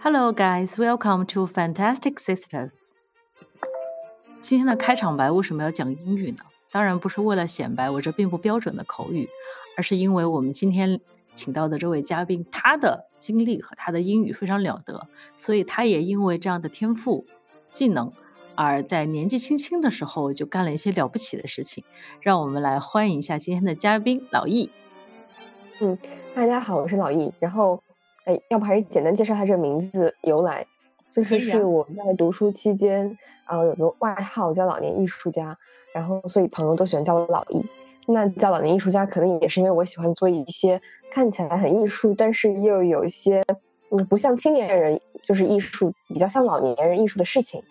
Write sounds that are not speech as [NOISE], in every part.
Hello, guys. Welcome to Fantastic Sisters. 今天的开场白为什么要讲英语呢？当然不是为了显摆我这并不标准的口语，而是因为我们今天请到的这位嘉宾，他的经历和他的英语非常了得，所以他也因为这样的天赋、技能，而在年纪轻轻的时候就干了一些了不起的事情。让我们来欢迎一下今天的嘉宾老易。嗯，大家好，我是老易。然后，哎，要不还是简单介绍下这个名字由来，就是是我在读书期间啊有个外号叫老年艺术家，然后所以朋友都喜欢叫我老艺。那叫老年艺术家，可能也是因为我喜欢做一些看起来很艺术，但是又有一些嗯不像青年人就是艺术，比较像老年人艺术的事情。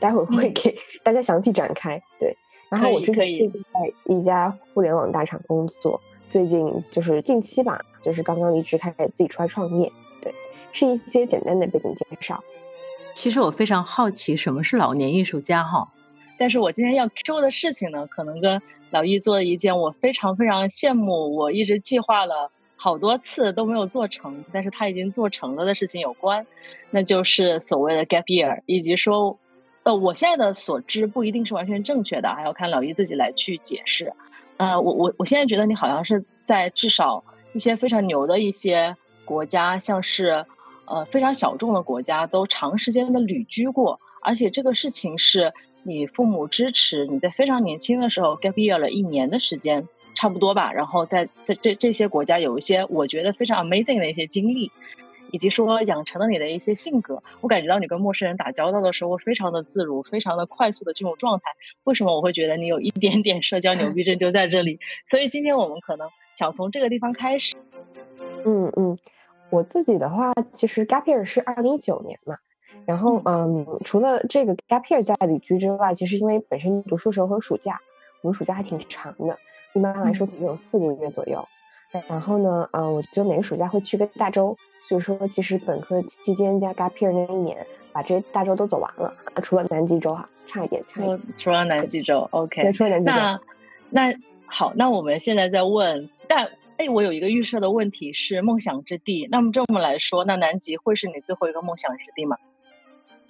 待会儿会给大家详细展开。对，然后我之前是在一家互联网大厂工作。最近就是近期吧，就是刚刚离职，开始自己出来创业。对，是一些简单的背景介绍。其实我非常好奇，什么是老年艺术家哈？但是我今天要说的事情呢，可能跟老易做的一件我非常非常羡慕，我一直计划了好多次都没有做成，但是他已经做成了的事情有关，那就是所谓的 gap year，以及说，呃，我现在的所知不一定是完全正确的，还要看老易自己来去解释。呃，我我我现在觉得你好像是在至少一些非常牛的一些国家，像是呃非常小众的国家，都长时间的旅居过，而且这个事情是你父母支持你在非常年轻的时候 gap year 了一年的时间，差不多吧，然后在在这这些国家有一些我觉得非常 amazing 的一些经历。以及说养成了你的一些性格，我感觉到你跟陌生人打交道的时候非常的自如，非常的快速的进入状态。为什么我会觉得你有一点点社交牛逼症就在这里？所以今天我们可能想从这个地方开始。嗯嗯，我自己的话，其实 gap year 是二零一九年嘛，然后嗯，除了这个 gap year 在旅居之外，其实因为本身读书时候和暑假，我们暑假还挺长的，一般来说可能有四个月左右。然后呢，呃，我就每个暑假会去个大洲。所以说，其实本科期间加 gap year 那一年，把这大洲都走完了，除了南极洲哈，差一点。除除了南极洲，OK。[LAUGHS] 除了南极洲。那那好，那我们现在在问，但哎，我有一个预设的问题是梦想之地。那么这么来说，那南极会是你最后一个梦想之地吗？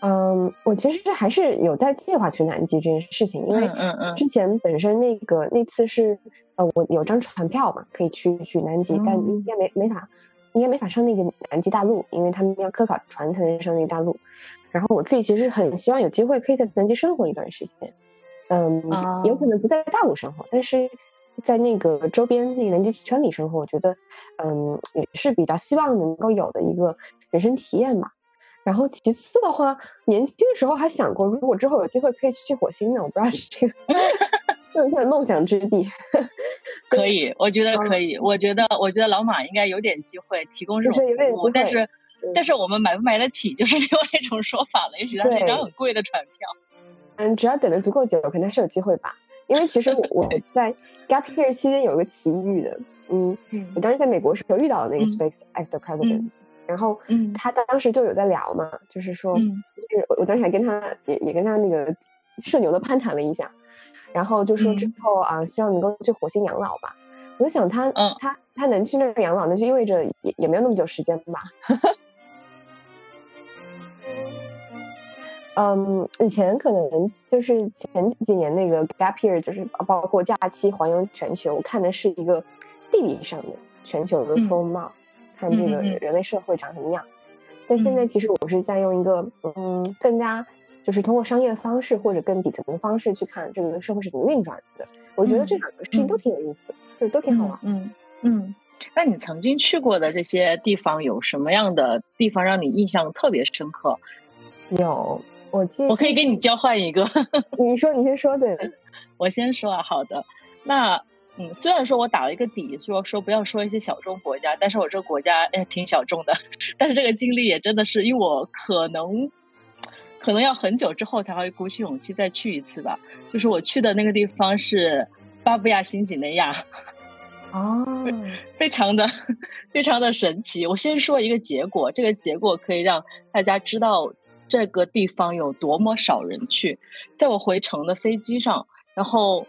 嗯，我其实还是有在计划去南极这件事情，因为嗯嗯，之前本身那个那次是呃，我有张船票嘛，可以去去南极，但应该没没法。应该没法上那个南极大陆，因为他们要科考船才能上那个大陆。然后我自己其实很希望有机会可以在南极生活一段时间，嗯，有可能不在大陆生活，但是在那个周边那个南极圈里生活，我觉得，嗯，也是比较希望能够有的一个人生体验吧。然后其次的话，年轻的时候还想过，如果之后有机会可以去火星呢？我不知道是这个。算算梦想之地，[LAUGHS] 可以，我觉得可以。我觉得，我觉得老马应该有点机会提供这种服务，但是，但是我们买不买得起，就是另外一种说法了。也许它是一张很贵的船票。嗯，只要等的足够久，肯定是有机会吧。因为其实我 [LAUGHS] 我在 gap year 期间有一个奇遇的，嗯，我当时在美国时候遇到了那个 Space X 的 President，然后他当时就有在聊嘛，就是说，就是我当时还跟他也也跟他那个社牛的攀谈了一下。然后就说之后啊，希望能够去火星养老吧。我就想他，他他能去那儿养老，那就意味着也也没有那么久时间吧。[LAUGHS] 嗯，以前可能就是前几年那个 gap year，就是包括假期环游全球，看的是一个地理上的全球的风貌，看这个人类社会长什么样。但现在其实我是在用一个嗯更加。就是通过商业的方式或者更底层的方式去看这个社会是怎么运转的，我觉得这两个事情都挺有意思，就都挺好玩。嗯嗯，那你曾经去过的这些地方有什么样的地方让你印象特别深刻？有，我记，我可以跟你交换一个。[LAUGHS] 你说，你先说对。[LAUGHS] 我先说啊，好的。那嗯，虽然说我打了一个底，说说不要说一些小众国家，但是我这个国家哎挺小众的，[LAUGHS] 但是这个经历也真的是，因为我可能。可能要很久之后才会鼓起勇气再去一次吧。就是我去的那个地方是巴布亚新几内亚，哦，[LAUGHS] 非常的 [LAUGHS] 非常的神奇。我先说一个结果，这个结果可以让大家知道这个地方有多么少人去。在我回程的飞机上，然后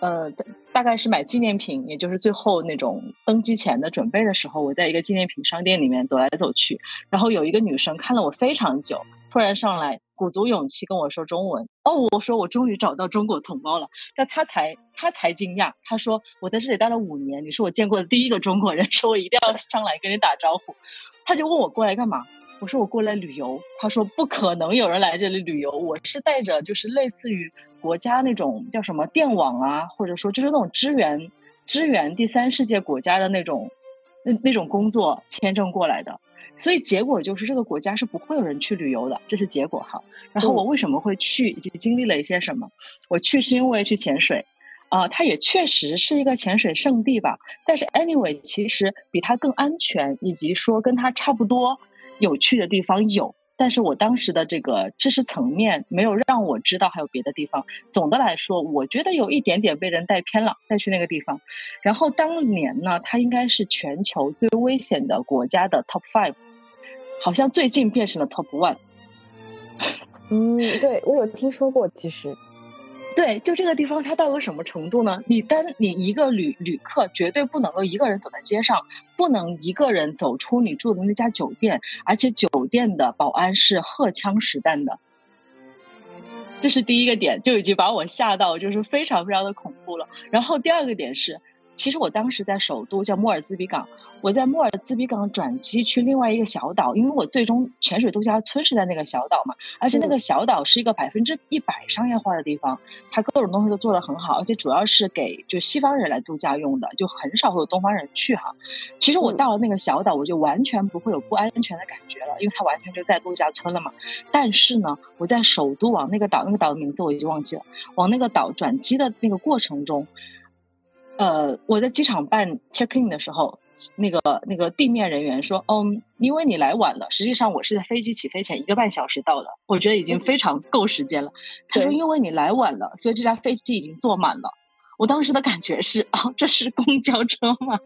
呃，大概是买纪念品，也就是最后那种登机前的准备的时候，我在一个纪念品商店里面走来走去，然后有一个女生看了我非常久，突然上来鼓足勇气跟我说中文。哦，我说我终于找到中国同胞了，但他才他才惊讶，他说我在这里待了五年，你是我见过的第一个中国人，说我一定要上来跟你打招呼。他就问我过来干嘛？我说我过来旅游。他说不可能有人来这里旅游，我是带着就是类似于国家那种叫什么电网啊，或者说就是那种支援支援第三世界国家的那种那那种工作签证过来的。所以结果就是这个国家是不会有人去旅游的，这是结果哈。然后我为什么会去，以及经历了一些什么？我去是因为去潜水。啊，它也确实是一个潜水圣地吧。但是，anyway，其实比它更安全，以及说跟它差不多有趣的地方有。但是我当时的这个知识层面没有让我知道还有别的地方。总的来说，我觉得有一点点被人带偏了，再去那个地方。然后当年呢，它应该是全球最危险的国家的 top five，好像最近变成了 top one。嗯，对我有听说过，其实。对，就这个地方，它到了什么程度呢？你单你一个旅旅客绝对不能够一个人走在街上，不能一个人走出你住的那家酒店，而且酒店的保安是荷枪实弹的。这是第一个点，就已经把我吓到，就是非常非常的恐怖了。然后第二个点是，其实我当时在首都叫莫尔兹比港。我在莫尔兹比港转机去另外一个小岛，因为我最终潜水度假村是在那个小岛嘛，而且那个小岛是一个百分之一百商业化的地方，它各种东西都做得很好，而且主要是给就西方人来度假用的，就很少会有东方人去哈。其实我到了那个小岛，我就完全不会有不安全的感觉了，因为它完全就在度假村了嘛。但是呢，我在首都往那个岛，那个岛的名字我已经忘记了，往那个岛转机的那个过程中，呃，我在机场办 check in 的时候。那个那个地面人员说：“嗯，因为你来晚了，实际上我是在飞机起飞前一个半小时到的，我觉得已经非常够时间了。”他说：“因为你来晚了，所以这架飞机已经坐满了。”我当时的感觉是：“哦，这是公交车吗？”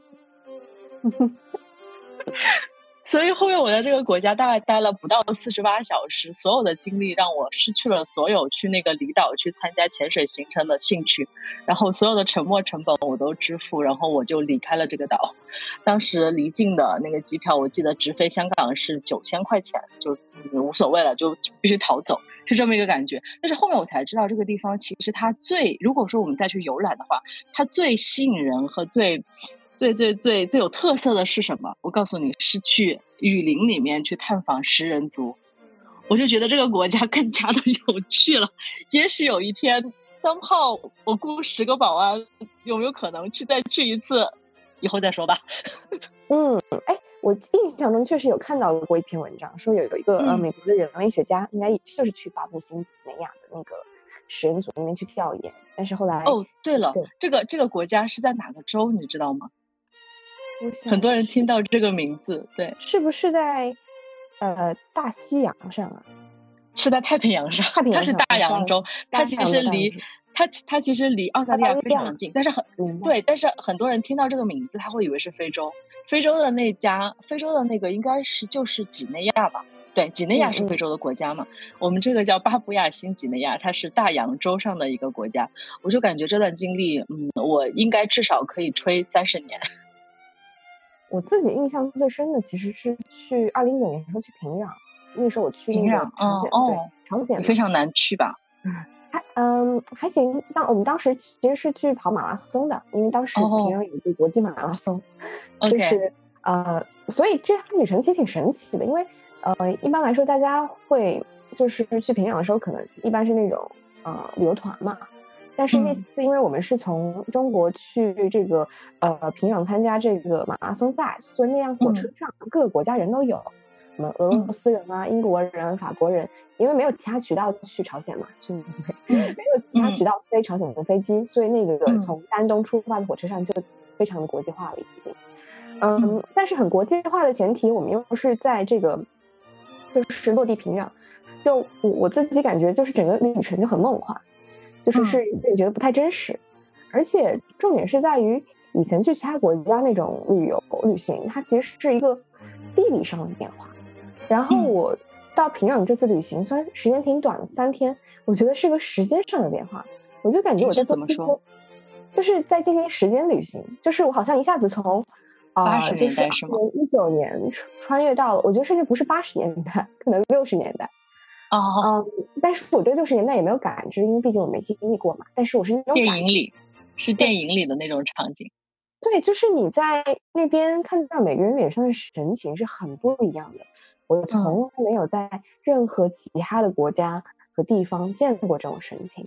[LAUGHS] 所以后面我在这个国家大概待了不到四十八小时，所有的经历让我失去了所有去那个离岛去参加潜水行程的兴趣，然后所有的沉没成本我都支付，然后我就离开了这个岛。当时离境的那个机票，我记得直飞香港是九千块钱，就无所谓了，就必须逃走，是这么一个感觉。但是后面我才知道，这个地方其实它最，如果说我们再去游览的话，它最吸引人和最。最最最最有特色的是什么？我告诉你是去雨林里面去探访食人族，我就觉得这个国家 [LAUGHS] 更加的有趣了。也许有一天，三炮我雇十个保安，有没有可能去再去一次？以后再说吧。[LAUGHS] 嗯，哎，我印象中确实有看到过一篇文章，说有有一个呃美国的人类学家，应该就是去巴布新几内亚的那个食人族那边去调研，但是后来哦，对了，这个这个国家是在哪个州？你知道吗？很多人听到这个名字，对，是不是在呃大西洋上啊？是在太平洋上，太平洋它是大洋洲，它其实离它它其实离澳大利亚非常近，但是很对，但是很多人听到这个名字，他会以为是非洲，非洲的那家，非洲的那个应该是就是几内亚吧？对，几内亚是非洲的国家嘛？我们这个叫巴布亚新几内亚，它是大洋洲上的一个国家。我就感觉这段经历，嗯，我应该至少可以吹三十年。我自己印象最深的其实是去二零一九年时候去平壤，那个时候我去平壤，对，朝鲜非常难去吧？[LAUGHS] 还嗯还行。当我们当时其实是去跑马拉松的，因为当时平壤有一个国际马拉松，就是呃，所以这趟旅程其实挺神奇的。因为呃，一般来说大家会就是去平壤的时候，可能一般是那种呃旅游团嘛。但是那次，因为我们是从中国去这个呃平壤参加这个马拉松赛，所以那辆火车上各个国家人都有，什么俄罗斯人啊、英国人、法国人，因为没有其他渠道去朝鲜嘛，去 [LAUGHS] 没有其他渠道飞朝鲜的飞机，所以那个从丹东出发的火车上就非常的国际化了，已经。嗯，但是很国际化的前提，我们又是在这个就是落地平壤，就我我自己感觉就是整个旅程就很梦幻。就是是也觉得不太真实，而且重点是在于以前去其他国家那种旅游旅行，它其实是一个地理上的变化。然后我到平壤这次旅行，虽然时间挺短的，三天，我觉得是个时间上的变化。我就感觉我在做么说？就是在进行时间旅行，就是我好像一下子从八十年代是吗？一九年穿越到了，我觉得甚至不是八十年代，可能六十年代。哦，嗯，但是我对六十年代也没有感知，因为毕竟我没经历过嘛。但是我是那种电影里，是电影里的那种场景。对，就是你在那边看到每个人脸上的神情是很不一样的。我从来没有在任何其他的国家和地方见过这种神情，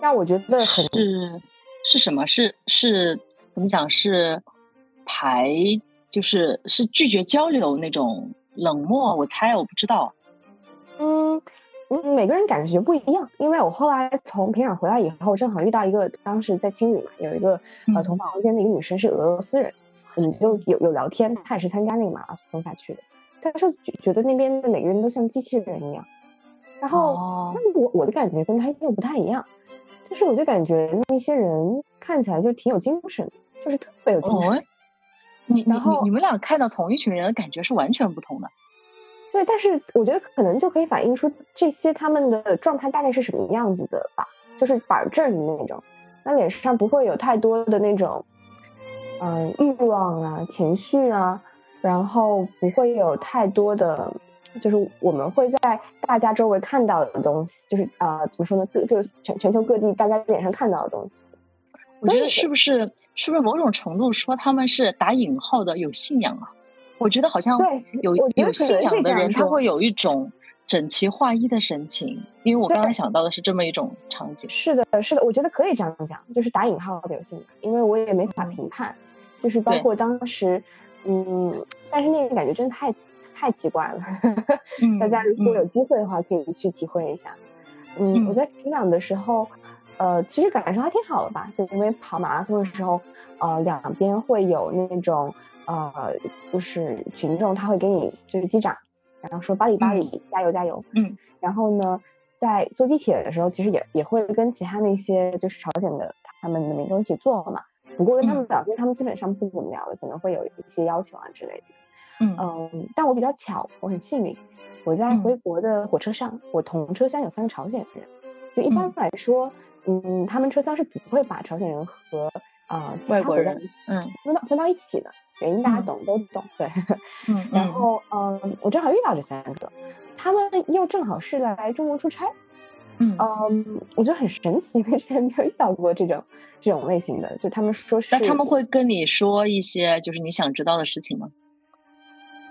让我觉得很是是什么？是是怎么讲？是排就是是拒绝交流那种冷漠？我猜，我不知道。嗯，每个人感觉不一样，因为我后来从平壤回来以后，正好遇到一个当时在青旅嘛，有一个呃同房间的一个女生是俄罗斯人，我们就有有聊天，她也是参加那个马拉松赛去的，她说觉觉得那边的每个人都像机器人一样，然后但是我我的感觉跟她又不太一样，就是我就感觉那些人看起来就挺有精神，就是特别有精神。你你你你们俩看到同一群人的感觉是完全不同的。对，但是我觉得可能就可以反映出这些他们的状态大概是什么样子的吧，就是板正的那种，那脸上不会有太多的那种，嗯，欲望啊、情绪啊，然后不会有太多的，就是我们会在大家周围看到的东西，就是啊，怎么说呢？各就是全全球各地大家脸上看到的东西。我觉得是不是是不是某种程度说他们是打引号的有信仰啊？我觉得好像有有信仰的人，他会有一种整齐划一的神情。因为我刚刚想到的是这么一种场景。是的，是的，我觉得可以这样讲，就是打引号的有信仰。因为我也没法评判，就是包括当时，嗯，但是那个感觉真的太太奇怪了。[LAUGHS] 大家如果有机会的话，可以去体会一下。嗯，我在平壤的时候，呃，其实感受还挺好的吧？就因为跑马拉松的时候，呃，两边会有那种。呃，就是群众他会给你就是击掌，然后说巴里巴里加油加油。嗯，然后呢，在坐地铁的时候，其实也也会跟其他那些就是朝鲜的他们的民众一起坐嘛。不过跟他们聊天，他们基本上不怎么聊的，可能会有一些要求啊之类的。嗯嗯，但我比较巧，我很幸运，我在回国的火车上，我同车厢有三个朝鲜人。就一般来说，嗯，他们车厢是不会把朝鲜人和啊外国人嗯分到分到一起的。原因大家懂都懂，对，嗯，然后嗯，我正好遇到这三个，他们又正好是来中国出差，嗯。嗯，我觉得很神奇，因为之前没有遇到过这种这种类型的，就他们说是，那他们会跟你说一些就是你想知道的事情吗？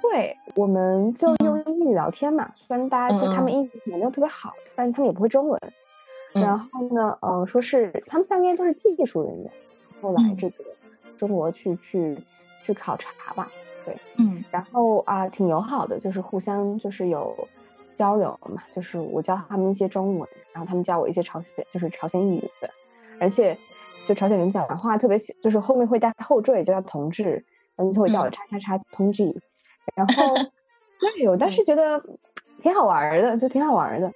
会，我们就用英语聊天嘛，虽然大家就他们英语也没有特别好，但是他们也不会中文，然。后呢，呃，说是他们三个都是技术人员，后来这个中国去去。去考察吧，对，嗯，然后啊，挺友好的，就是互相就是有交流嘛，就是我教他们一些中文，然后他们教我一些朝鲜，就是朝鲜语的，而且就朝鲜人讲的话特别喜，就是后面会带后缀，就叫同志，然后就会叫我叉叉叉同志，然后 [LAUGHS] 对，我当时觉得挺好玩的，就挺好玩的，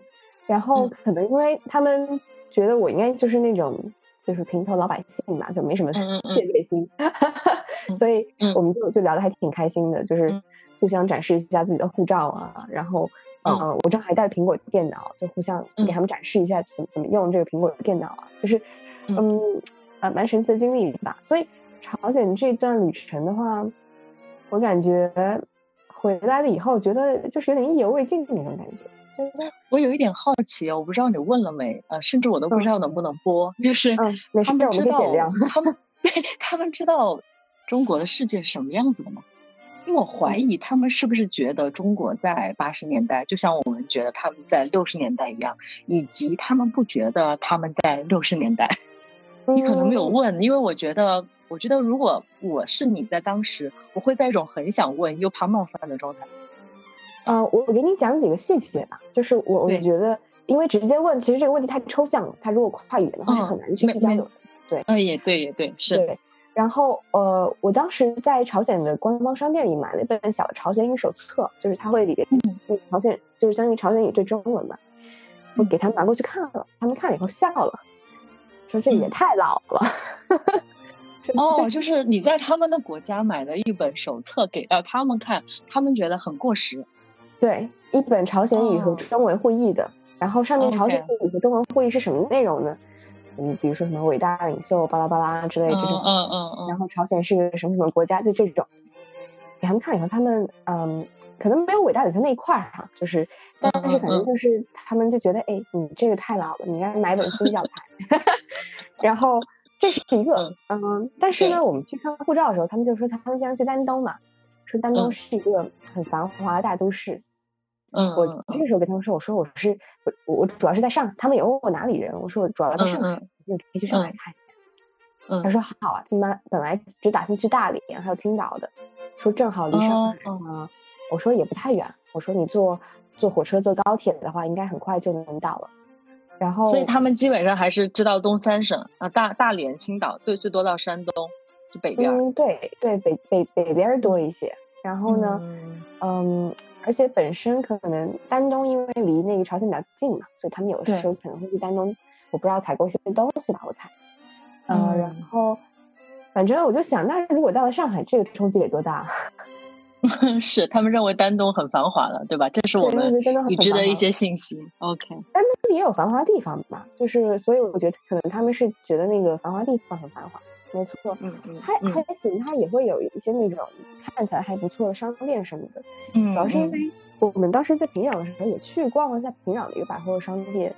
然后可能因为他们觉得我应该就是那种。就是平头老百姓嘛，就没什么戒备心，[LAUGHS] 所以我们就就聊得还挺开心的，就是互相展示一下自己的护照啊，然后呃，我正好还带着苹果电脑，就互相给他们展示一下怎么怎么用这个苹果电脑啊，就是嗯呃蛮神奇的经历吧。所以朝鲜这段旅程的话，我感觉回来了以后，觉得就是有点意犹未尽的那种感觉。我有一点好奇哦，我不知道你问了没？呃，甚至我都不知道能不能播。就是 [LAUGHS] 他们知道，他们对他们知道中国的世界是什么样子的吗？因为我怀疑他们是不是觉得中国在八十年代就像我们觉得他们在六十年代一样，以及他们不觉得他们在六十年代。你可能没有问，因为我觉得，我觉得如果我是你在当时，我会在一种很想问又怕冒犯的状态。呃，我我给你讲几个细节吧，就是我我觉得，因为直接问，其实这个问题太抽象了，它如果跨语言的话，很难去交流。对，嗯，也对，也对，是。对。然后，呃，我当时在朝鲜的官方商店里买了一本小朝鲜语手册，就是他会里边朝鲜，就是相当于朝鲜语对中文嘛。我给他们拿过去看了，他们看了以后笑了，说这也太老了。[LAUGHS] 哦，就是你在他们的国家买了一本手册给到他们看，他们觉得很过时。对，一本朝鲜语和中文会议的，然后上面朝鲜语和中文会议是什么内容呢？嗯，比如说什么伟大领袖巴拉巴拉之类这种，嗯嗯嗯，然后朝鲜是个什么什么国家，就这种，给他们看以后，他们嗯，可能没有伟大领袖那一块儿哈，就是，但是反正就是他们就觉得，哎，你这个太老了，你应该买本新教材，[LAUGHS] 然后这是一个，嗯，但是呢，我们去看护照的时候，他们就说他们经常去丹东嘛，说丹东是一个很繁华的大都市。嗯，我那个时候跟他们说，我说我是我我主要是在上海，他们也问我哪里人，我说我主要在上海，你可以去上海看一下。嗯，他说好啊，他们本来只打算去大连还有青岛的，说正好离上海啊。我说也不太远，我说你坐坐火车坐高铁的话，应该很快就能到了。然后，所以他们基本上还是知道东三省啊，大大连、青岛，对，最多到山东，就北边。嗯，对对，北北北边多一些。然后呢，嗯。而且本身可能丹东因为离那个朝鲜比较近嘛，所以他们有的时候可能会去丹东，我不知道采购一些东西吧，我猜。嗯，然后反正我就想，那如果到了上海，这个冲击得多大？[LAUGHS] 是他们认为丹东很繁华了，对吧？这是我们已知的一些信息。OK，丹东也有繁华地方嘛，就是所以我觉得可能他们是觉得那个繁华地方很繁华。没错，嗯嗯，还还行，它也会有一些那种看起来还不错的商店什么的。嗯，主要是因为我们当时在平壤的时候也去逛了一下平壤的一个百货商店，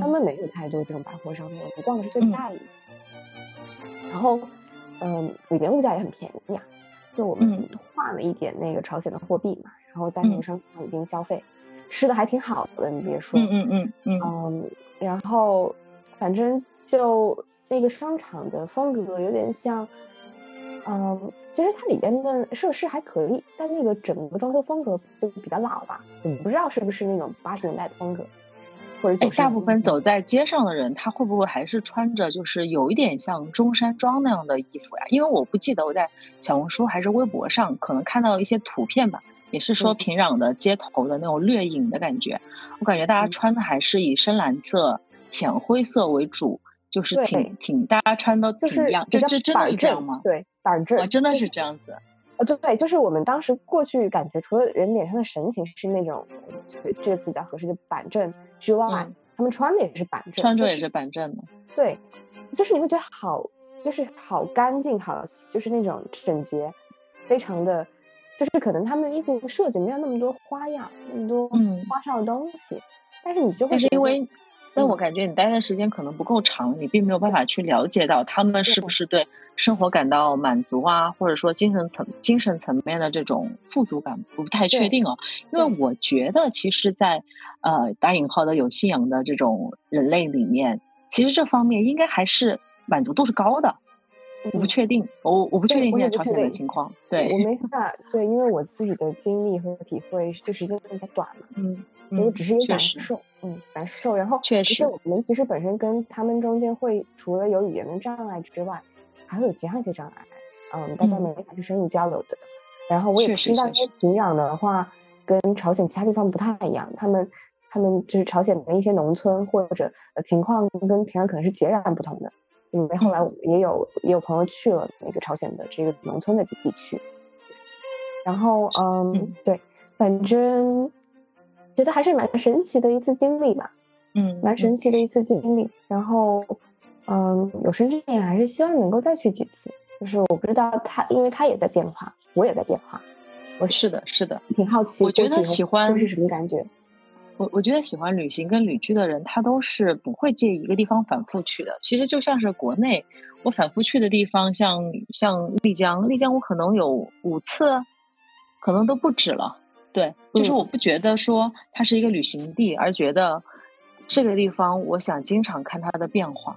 他们没有太多这种百货商店，我们逛的是最大的一个。然后，嗯，里面物价也很便宜啊，就我们换了一点那个朝鲜的货币嘛，然后在那个商场已经消费，吃的还挺好的，你别说，嗯嗯嗯嗯，嗯，然后反正。就那个商场的风格有点像，嗯，其实它里边的设施还可以，但那个整个装修风格就比较老吧。我不知道是不是那种八十年代的风格，或者大部分走在街上的人，他会不会还是穿着就是有一点像中山装那样的衣服呀？因为我不记得我在小红书还是微博上可能看到一些图片吧，也是说平壤的街头的那种掠影的感觉。我感觉大家穿的还是以深蓝色、浅灰色为主。就是挺挺，大家穿都挺亮，这这真的是这样吗？对，板正，真的是这样子。呃，对对，就是我们当时过去感觉，除了人脸上的神情是那种，这个词比较合适，就板正之外，他们穿的也是板正，穿着也是板正的。对，就是你会觉得好，就是好干净，好就是那种整洁，非常的，就是可能他们的衣服设计没有那么多花样，那么多花哨的东西，但是你就会，但是因为。但我感觉你待的时间可能不够长，你并没有办法去了解到他们是不是对生活感到满足啊，或者说精神层精神层面的这种富足感不太确定哦。因为我觉得，其实，在呃打引号的有信仰的这种人类里面，其实这方面应该还是满足度是高的。我不确定，我我不确定现在朝鲜的情况。对，我没法对，因为我自己的经历和体会，就时间比较短嘛。嗯。我只是一个感受，嗯，感受。然后，确实，我们其实本身跟他们中间会除了有语言的障碍之外，还会有其他一些障碍。嗯，大家没法去深入交流的。然后我也知道，平壤的话跟朝鲜其他地方不太一样，他们他们就是朝鲜的一些农村或者情况跟平壤可能是截然不同的。因为后来也有也有朋友去了那个朝鲜的这个农村的地区。然后，嗯，对，反正。觉得还是蛮神奇的一次经历吧，嗯，蛮神奇的一次经历。然后，嗯，有生之年还是希望能够再去几次。就是我不知道他，因为他也在变化，我也在变化。我是的，是的，挺好奇。我觉得喜欢是什么感觉？我我觉得喜欢旅行跟旅居的人，他都是不会借一个地方反复去的。其实就像是国内，我反复去的地方，像像丽江，丽江我可能有五次，可能都不止了。对，就是我不觉得说它是一个旅行地，而觉得这个地方我想经常看它的变化。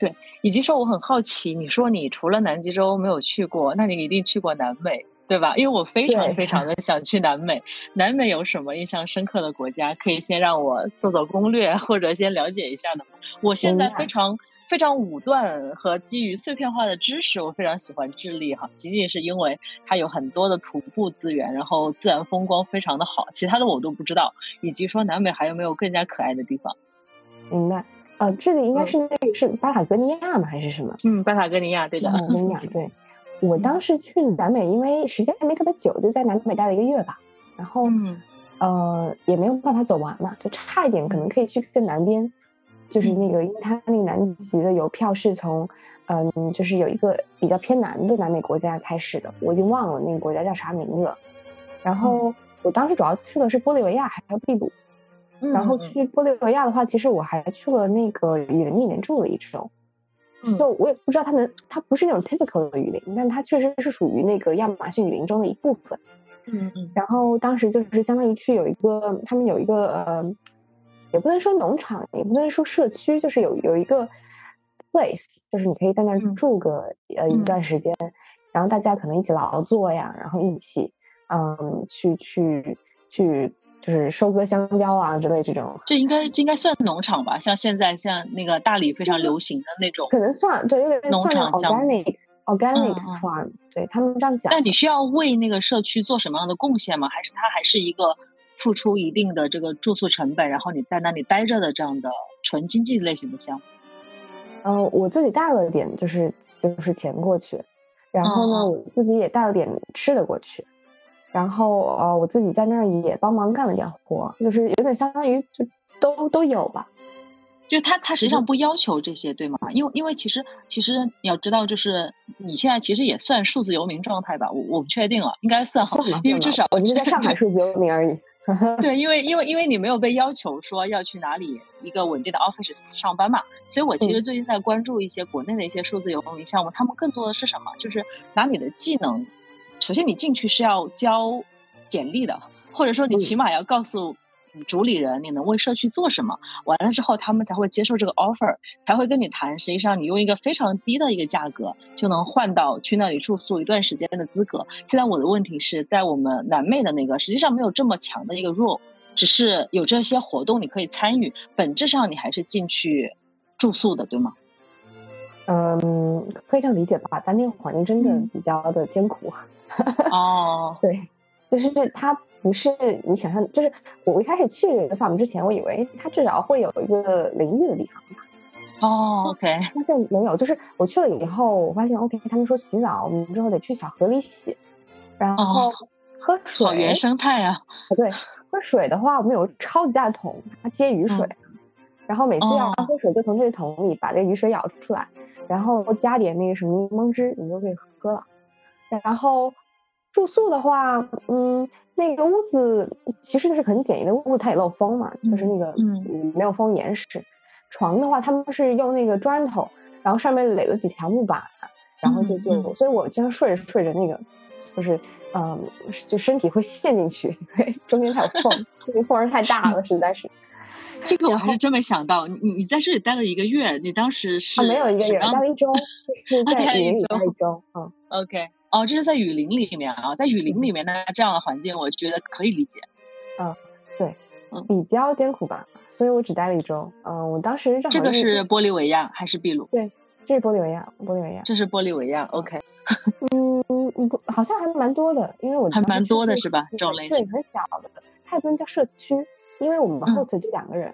对，以及说我很好奇，你说你除了南极洲没有去过，那你一定去过南美，对吧？因为我非常非常的 [LAUGHS] 想去南美。南美有什么印象深刻的国家？可以先让我做做攻略，或者先了解一下的？我现在非常。非常武断和基于碎片化的知识，我非常喜欢智利哈，仅仅是因为它有很多的徒步资源，然后自然风光非常的好，其他的我都不知道。以及说南美还有没有更加可爱的地方？明白。呃，智利应该是那个是巴塔哥尼亚吗？还是什么？嗯，巴塔哥尼亚，对的。巴塔哥尼亚，[LAUGHS] 对。我当时去南美，因为时间还没特别久，就在南美待了一个月吧。然后，呃，也没有办法走完嘛，就差一点可能可以去更南边。就是那个，因为他那个南极的邮票是从，嗯，就是有一个比较偏南的南美国家开始的，我已经忘了那个国家叫啥名字了。然后我当时主要去的是玻利维亚还有秘鲁，然后去玻利维亚的话，其实我还去了那个雨林里面住了一周。就我也不知道它能，它不是那种 typical 的雨林，但它确实是属于那个亚马逊雨林中的一部分。嗯嗯。然后当时就是相当于去有一个，他们有一个呃，也不能说农场，也不能说社区，就是有有一个 place，就是你可以在那儿住个呃一段时间，然后大家可能一起劳作呀，然后一起嗯去去去。就是收割香蕉啊之类这种，这应该这应该算农场吧？像现在像那个大理非常流行的那种，可能算对，有点农场像 organic organic farm，对他们这样讲。但你需要为那个社区做什么样的贡献吗？还是它还是一个付出一定的这个住宿成本，然后你在那里待着的这样的纯经济类型的项目？嗯，我自己带了点，就是就是钱过去，然后呢，我自己也带了点吃的过去。然后呃，我自己在那儿也帮忙干了点活，就是有点相当于就都都有吧。就他他实际上不要求这些，对吗？因为因为其实其实你要知道，就是你现在其实也算数字游民状态吧？我我不确定了，应该算好，因为至少我只是在上海数字游民而已。[LAUGHS] 对，因为因为因为你没有被要求说要去哪里一个稳定的 office 上班嘛，所以我其实最近在关注一些国内的一些数字游民项目，他们更多的是什么？就是拿你的技能。首先，你进去是要交简历的，或者说你起码要告诉主理人你能为社区做什么。完了之后，他们才会接受这个 offer，才会跟你谈。实际上，你用一个非常低的一个价格就能换到去那里住宿一段时间的资格。现在我的问题是在我们南妹的那个，实际上没有这么强的一个 rule，只是有这些活动你可以参与，本质上你还是进去住宿的，对吗？嗯，可以这样理解吧？但那个环境真的比较的艰苦。[LAUGHS] 哦，对，就是它不是你想象，就是我一开始去这个 farm 之前，我以为它至少会有一个淋浴的地方吧。哦，OK，发现没有，就是我去了以后，我发现 OK，他们说洗澡，我们之后得去小河里洗，然后喝水，好原生态啊。对，[LAUGHS] 喝水的话，我们有超级大的桶，它接雨水，然后每次要喝水就从这个桶里把这雨水舀出来，然后加点那个什么柠檬汁，你就可以喝了。然后。住宿的话，嗯，那个屋子其实就是很简易的屋子，它也漏风嘛，就是那个嗯没有封严实。床的话，他们是用那个砖头，然后上面垒了几条木板，然后就就，所以我经常睡着睡着那个，就是嗯，就身体会陷进去，[LAUGHS] 因为中间它有缝，这个缝儿太大了，实在是。[LAUGHS] 这个我还是真没想到，你你在这里待了一个月，你当时是没有一个月，待了一周，是 [LAUGHS] 在待了一周，嗯，OK。哦，这是在雨林里面啊，在雨林里面呢，这样的环境，我觉得可以理解。嗯，对，嗯，比较艰苦吧，所以我只待了一周。嗯，我当时这个是玻利维亚还是秘鲁？对，这是玻利维亚，玻利维亚。这是玻利维亚，OK。[LAUGHS] 嗯，不，好像还蛮多的，因为我还蛮多的是吧？这种类型很小的，它也不能叫社区，因为我们 host 就两个人。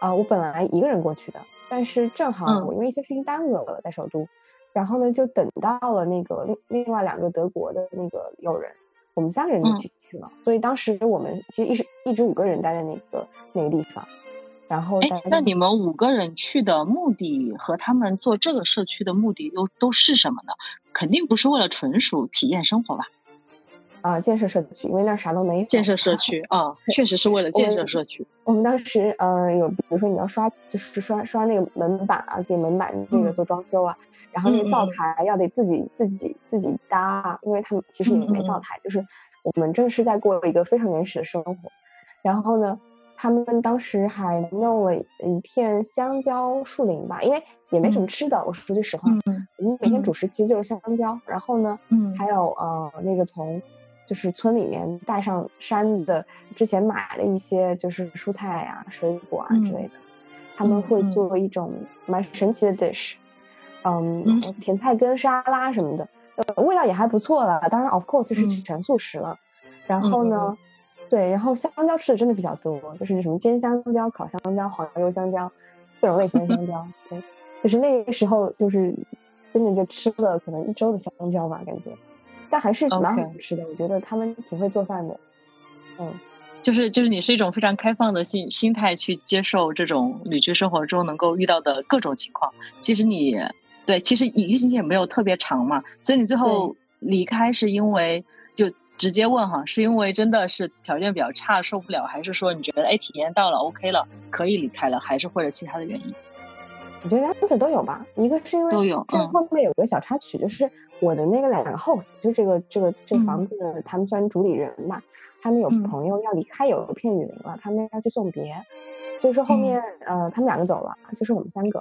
啊，我本来一个人过去的，但是正好我因为一些事情耽搁了，在首都。然后呢，就等到了那个另另外两个德国的那个友人，我们三个人一起去了。所以当时我们其实一直一直五个人待在那个那个地方。然后，哎，那你们五个人去的目的和他们做这个社区的目的都都是什么呢？肯定不是为了纯属体验生活吧？啊，建设社区，因为那儿啥都没有。建设社 [LAUGHS] 区啊，确实是为了建设社区。我们当时，呃，有比如说你要刷，就是刷刷那个门板啊，给门板那个做装修啊，然后那个灶台要得自己自己自己搭，因为他们其实也没灶台，就是我们正是在过一个非常原始的生活。然后呢，他们当时还弄了一片香蕉树林吧，因为也没什么吃的，我说句实话，我们每天主食其实就是香蕉。然后呢，嗯，还有呃那个从。就是村里面带上山的，之前买了一些就是蔬菜啊、水果啊之类的，他们会做一种蛮神奇的 dish，嗯，甜菜根沙拉什么的，呃，味道也还不错了。当然，of course 是全素食了。然后呢，对，然后香蕉吃的真的比较多，就是什么煎香蕉、烤香蕉、黄油香蕉，各种类型的香蕉。[LAUGHS] 对，就是那个时候就是真的就吃了可能一周的香蕉吧，感觉。但还是蛮好吃的，我觉得他们挺会做饭的，嗯，就是就是你是一种非常开放的心心态去接受这种旅居生活中能够遇到的各种情况。其实你对，其实一个星期也没有特别长嘛，所以你最后离开是因为就直接问哈，是因为真的是条件比较差受不了，还是说你觉得哎体验到了 OK 了可以离开了，还是或者其他的原因？我觉得两者都有吧，一个是因为都有，这后面有个小插曲，就是我的那个两个 host，就这个这个这个房子的，他们虽然主理人嘛，他们有朋友要离开，有一片雨林了，他们要去送别，所以说后面呃他们两个走了，就是我们三个，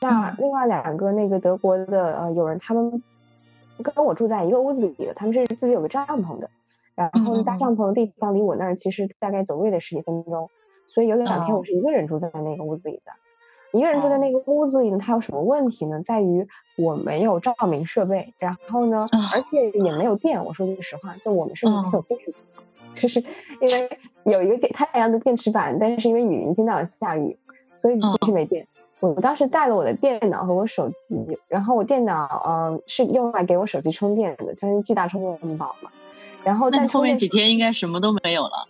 那另外两个那个德国的呃友人，他们跟我住在一个屋子里的，他们是自己有个帐篷的，然后搭帐篷的地方离我那儿其实大概走路也得十几分钟，所以有两天我是一个人住在那个屋子里的。一个人住在那个屋子里呢，他有什么问题呢？在于我没有照明设备，然后呢，而且也没有电。我说句实话，就我们是没有电，就是因为有一个给太阳的电池板，但是因为雨一天到晚下雨，所以就是没电。我当时带了我的电脑和我手机，然后我电脑嗯是用来给我手机充电的，相当于巨大充电宝嘛。然后但后面几天应该什么都没有了。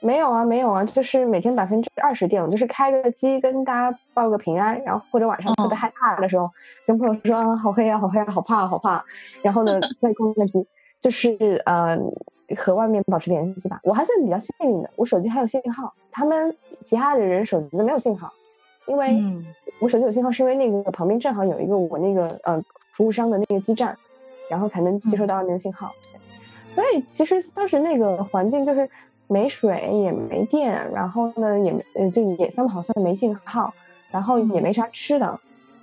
没有啊，没有啊，就是每天百分之二十电，我就是开个机跟大家报个平安，然后或者晚上特别害怕的时候，跟朋友说啊，好黑啊，好黑啊，好怕，好怕，然后呢 [LAUGHS] 再关个机，就是呃和外面保持联系吧。我还算比较幸运的，我手机还有信号，他们其他的人手机都没有信号，因为我手机有信号是因为那个旁边正好有一个我那个呃服务商的那个基站，然后才能接收到外面的信号。所以其实当时那个环境就是。没水也没电，然后呢也呃就也算好像没信号，然后也没啥吃的，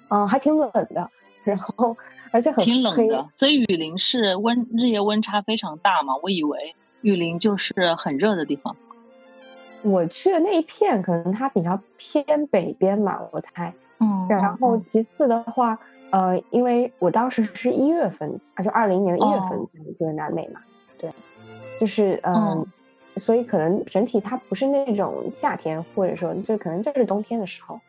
嗯，还挺冷的，然后而且很挺冷的，所以雨林是温日夜温差非常大嘛，我以为雨林就是很热的地方。我去的那一片可能它比较偏北边嘛，我猜，嗯，然后其次的话，呃，因为我当时是一月份，啊，就二零年的一月份去的南美嘛，对，就是嗯。所以可能整体它不是那种夏天，或者说就可能就是冬天的时候。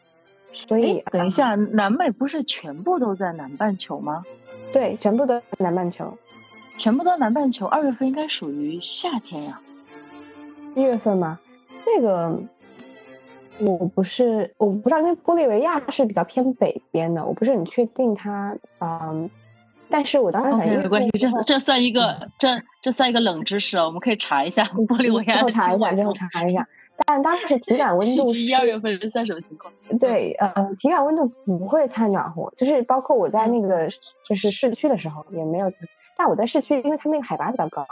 所以等一下，南美不是全部都在南半球吗？对，全部都在南半球，全部都南半球。二月份应该属于夏天呀？一月份吗？这个我不是我不知道，因为玻利维亚是比较偏北边的，我不是很确定它嗯。但是我当时反正没关系，这这算一个这这算一个冷知识哦，我们可以查一下玻利维亚的查一下，之后查一下。但当时体感温 [LAUGHS] 度是一二月份是算什么情况？对，呃，体感温度不会太暖和，就是包括我在那个就是市区的时候也没有。但我在市区，因为它那个海拔比较高，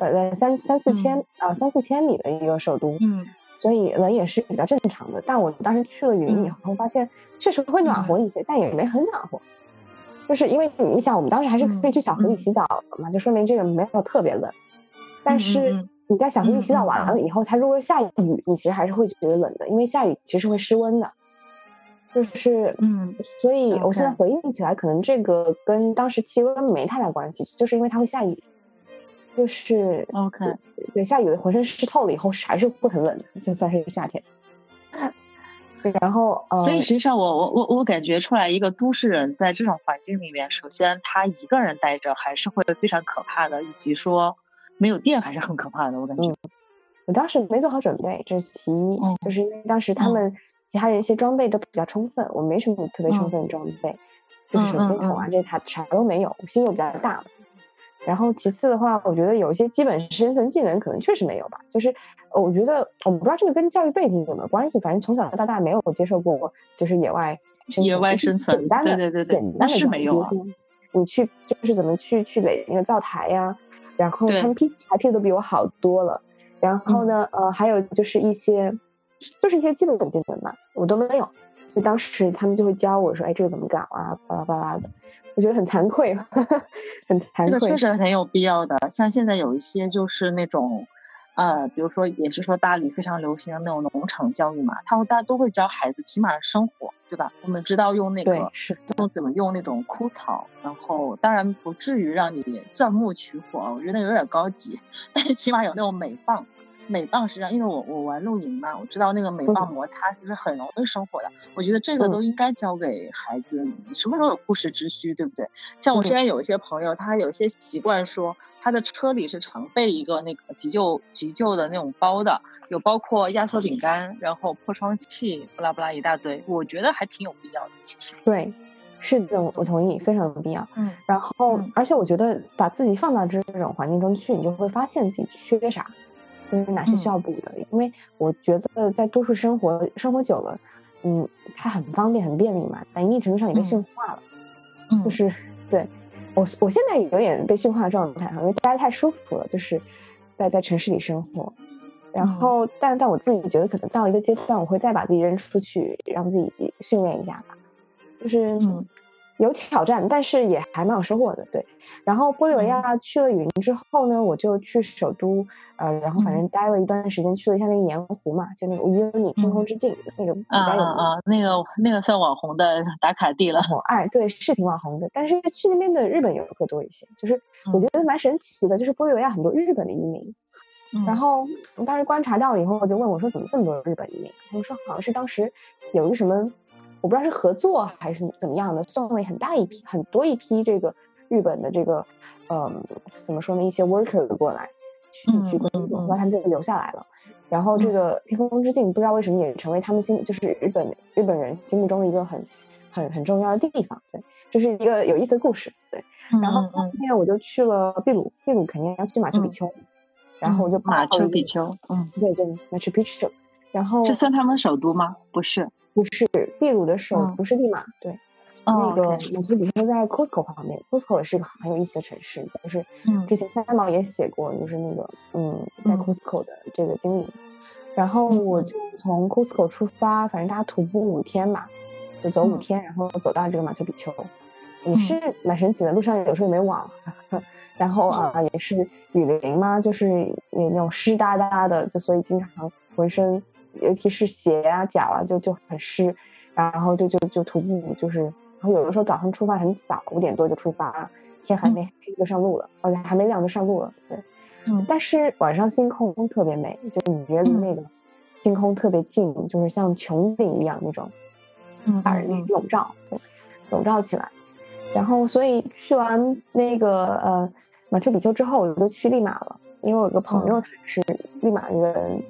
呃，三三四千呃三四千米的一个首都，嗯，所以冷也是比较正常的。但我当时去了云以后，发现确实会暖和一些，但也没很暖和。就是因为你想，我们当时还是可以去小河里洗澡的嘛，就说明这个没有特别冷。但是你在小河里洗澡完了以后，它如果下雨，你其实还是会觉得冷的，因为下雨其实会失温的。就是嗯，所以我现在回忆起来，可能这个跟当时气温没太大关系，就是因为它会下雨。就是 OK，对，下雨浑身湿透了以后，还是会很冷的，就算是夏天。然后，呃所以实际上，我我我我感觉出来，一个都市人在这种环境里面，首先他一个人待着还是会非常可怕的，以及说没有电还是很可怕的。我感觉，我当时没做好准备，这是其一，就是因为当时他们其他人一些装备都比较充分，我没什么特别充分的装备，就是手电筒啊这他啥都没有，心又比较大。然后其次的话，我觉得有一些基本生存技能可能确实没有吧。就是，我觉得我不知道这个跟教育背景有没有关系。反正从小到大没有接受过，就是野外野外生存简单的对对对简单的是没有啊。你去就是怎么去去垒那个灶台呀？然后他们劈柴劈的都比我好多了。然后呢，呃，还有就是一些就是一些基本技能吧，我都没有。就当时他们就会教我说：“哎，这个怎么搞啊？巴拉巴拉的。”我觉得很惭愧，[LAUGHS] 很惭愧。这个确实很有必要的。像现在有一些就是那种，呃，比如说也是说大理非常流行的那种农场教育嘛，他们大家都会教孩子起码的生活，对吧？我们知道用那个用怎么用那种枯草，然后当然不至于让你钻木取火，我觉得有点高级，[LAUGHS] 但是起码有那种美棒。镁棒实际上，因为我我玩露营嘛，我知道那个美棒摩擦其实很容易生火的。我觉得这个都应该教给孩子，什么时候有不时之需，对不对？像我之前有一些朋友，他有一些习惯说，他的车里是常备一个那个急救急救的那种包的，有包括压缩饼干，然后破窗器，不拉不拉一大堆，我觉得还挺有必要的。其实，对，是的，我同意，非常有必要。嗯，然后而且我觉得把自己放到这种环境中去，你就会发现自己缺啥，就是哪些需要补的。因为我觉得在都市生活生活久了，嗯，它很方便很便利嘛，在一定程度上也被驯化了。嗯，就是 [LAUGHS] 对。我我现在有点被驯化的状态哈，因为待太舒服了，就是在在城市里生活。然后，但但我自己觉得，可能到一个阶段，我会再把自己扔出去，让自己训练一下吧。就是嗯。有挑战，但是也还蛮有收获的，对。然后玻利维亚去了雨林之后呢，我就去首都，呃，然后反正待了一段时间，去了一下那个盐湖嘛，就那个乌尤尼天空之镜那个比较有名，那个那个算网红的打卡地了。哎，对，是挺网红的，但是去那边的日本游客多一些，就是我觉得蛮神奇的，就是玻利维亚很多日本的移民。然后我当时观察到了以后，我就问我说，怎么这么多日本移民？他们说好像是当时有一个什么。我不知道是合作还是怎么样的，送了很大一批、很多一批这个日本的这个，嗯，怎么说呢？一些 worker 过来去去工作，然后他们就留下来了。然后这个天空之镜不知道为什么也成为他们心，就是日本日本人心目中的一个很很很重要的地方。对，这是一个有意思的故事。对，然后后面我就去了秘鲁，秘鲁肯定要去马丘比丘，然后我就马丘比丘，嗯，对，就马丘比丘。然后这算他们首都吗？不是。不是秘鲁的首不是利马，对，那个马丘比丘在 Cusco 旁边，Cusco 也是一个很有意思的城市，就是之前三毛也写过，就是那个嗯，在 Cusco 的这个经历。然后我就从 Cusco 出发，反正大家徒步五天嘛，就走五天，然后走到这个马丘比丘，也是蛮神奇的。路上有时候也没网，然后啊也是雨林嘛，就是也那种湿哒哒的，就所以经常浑身。尤其是鞋啊、脚啊，就就很湿，然后就就就徒步，就是，然后有的时候早上出发很早，五点多就出发，天还没黑就上路了，而且还没亮就上路了，对，嗯，但是晚上星空特别美，就你觉得那个星空特别近，就是像穹顶一样那种，嗯，把人笼罩，笼罩起来，然后所以去完那个呃马丘比丘之后，我就去利马了，因为我有个朋友他是利马的人。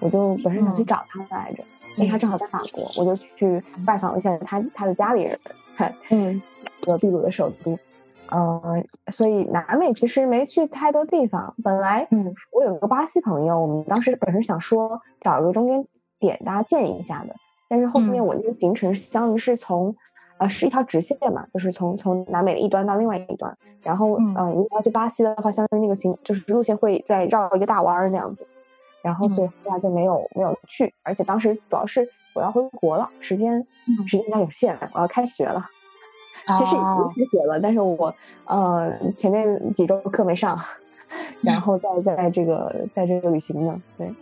我就本身想去找他来着，因为他正好在法国，我就去拜访了一下他他的家里人，嗯，和秘鲁的首都，嗯，所以南美其实没去太多地方。本来，嗯，我有个巴西朋友，我们当时本身想说找一个中间点大家见一下的，但是后面我那个行程是相当于是从，呃，是一条直线嘛，就是从从南美的一端到另外一端，然后，嗯，如果要去巴西的话，相当于那个行就是路线会再绕一个大弯儿那样子。然后所以后来就没有没有去，而且当时主要是我要回国了，时间时间比较有限，我要开学了。其实已经开学了，但是我呃前面几周课没上，然后在在这个在这个旅行呢，对。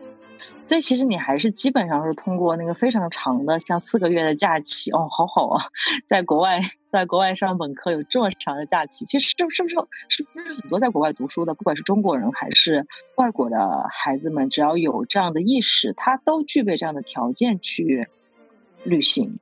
所以其实你还是基本上是通过那个非常长的，像四个月的假期哦，好好啊，在国外在国外上本科有这么长的假期，其实是是不是是不是很多在国外读书的，不管是中国人还是外国的孩子们，只要有这样的意识，他都具备这样的条件去旅行。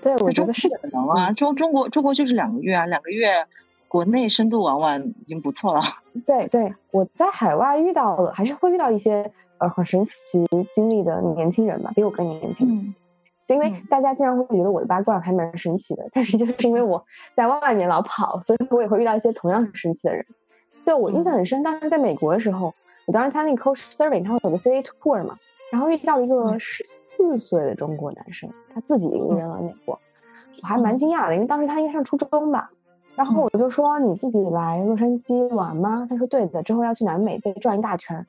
对，我觉得是可能啊，中中国中国就是两个月啊，两个月国内深度玩玩已经不错了。[LAUGHS] 对对，我在海外遇到了，还是会遇到一些。呃，很神奇经历的年轻人吧，比我更年轻。就因为大家经常会觉得我的八卦还蛮神奇的，但是就是因为我在外面老跑，所以我也会遇到一些同样神奇的人。就我印象很深，当时在美国的时候，我当时参那个 Coach Survey，他有个 City Tour 嘛，然后遇到了一个十四岁的中国男生，他自己一个人来美国，我还蛮惊讶的，因为当时他应该上初中吧。然后我就说：“你自己来洛杉矶玩吗？”他说：“对的，之后要去南美再转一大圈。”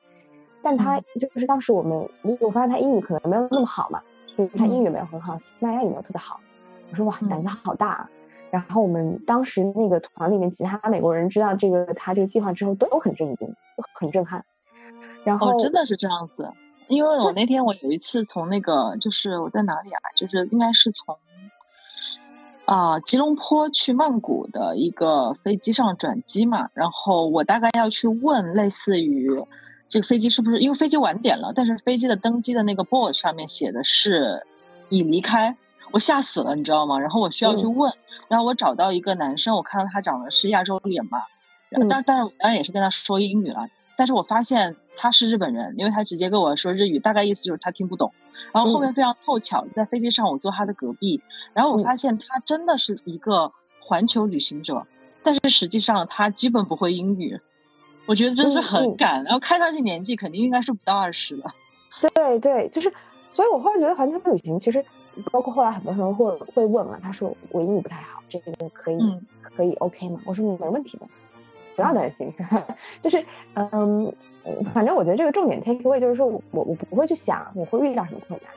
但他就是当时我们，我发现他英语可能没有那么好嘛，所以他英语没有很好，西班牙语没有特别好。我说哇，胆子好大。然后我们当时那个团里面其他美国人知道这个他这个计划之后，都很震惊，很震撼。然后真的是这样子，因为我那天我有一次从那个就是我在哪里啊，就是应该是从啊吉隆坡去曼谷的一个飞机上转机嘛，然后我大概要去问类似于。这个飞机是不是因为飞机晚点了？但是飞机的登机的那个 board 上面写的是已离开，我吓死了，你知道吗？然后我需要去问，然后我找到一个男生，我看到他长的是亚洲脸嘛，但但是当然也是跟他说英语了，但是我发现他是日本人，因为他直接跟我说日语，大概意思就是他听不懂。然后后面非常凑巧，在飞机上我坐他的隔壁，然后我发现他真的是一个环球旅行者，但是实际上他基本不会英语，我觉得真是很赶。然后看上去年纪肯定应该是不到二十了。对对，就是，所以我后来觉得环球旅行其实，包括后来很多人会会问嘛，他说我英语不太好，这个可以可以 OK 吗？我说没问题的，不要担心，[LAUGHS] 就是嗯。反正我觉得这个重点 take away 就是说我我不会去想我会遇到什么困难，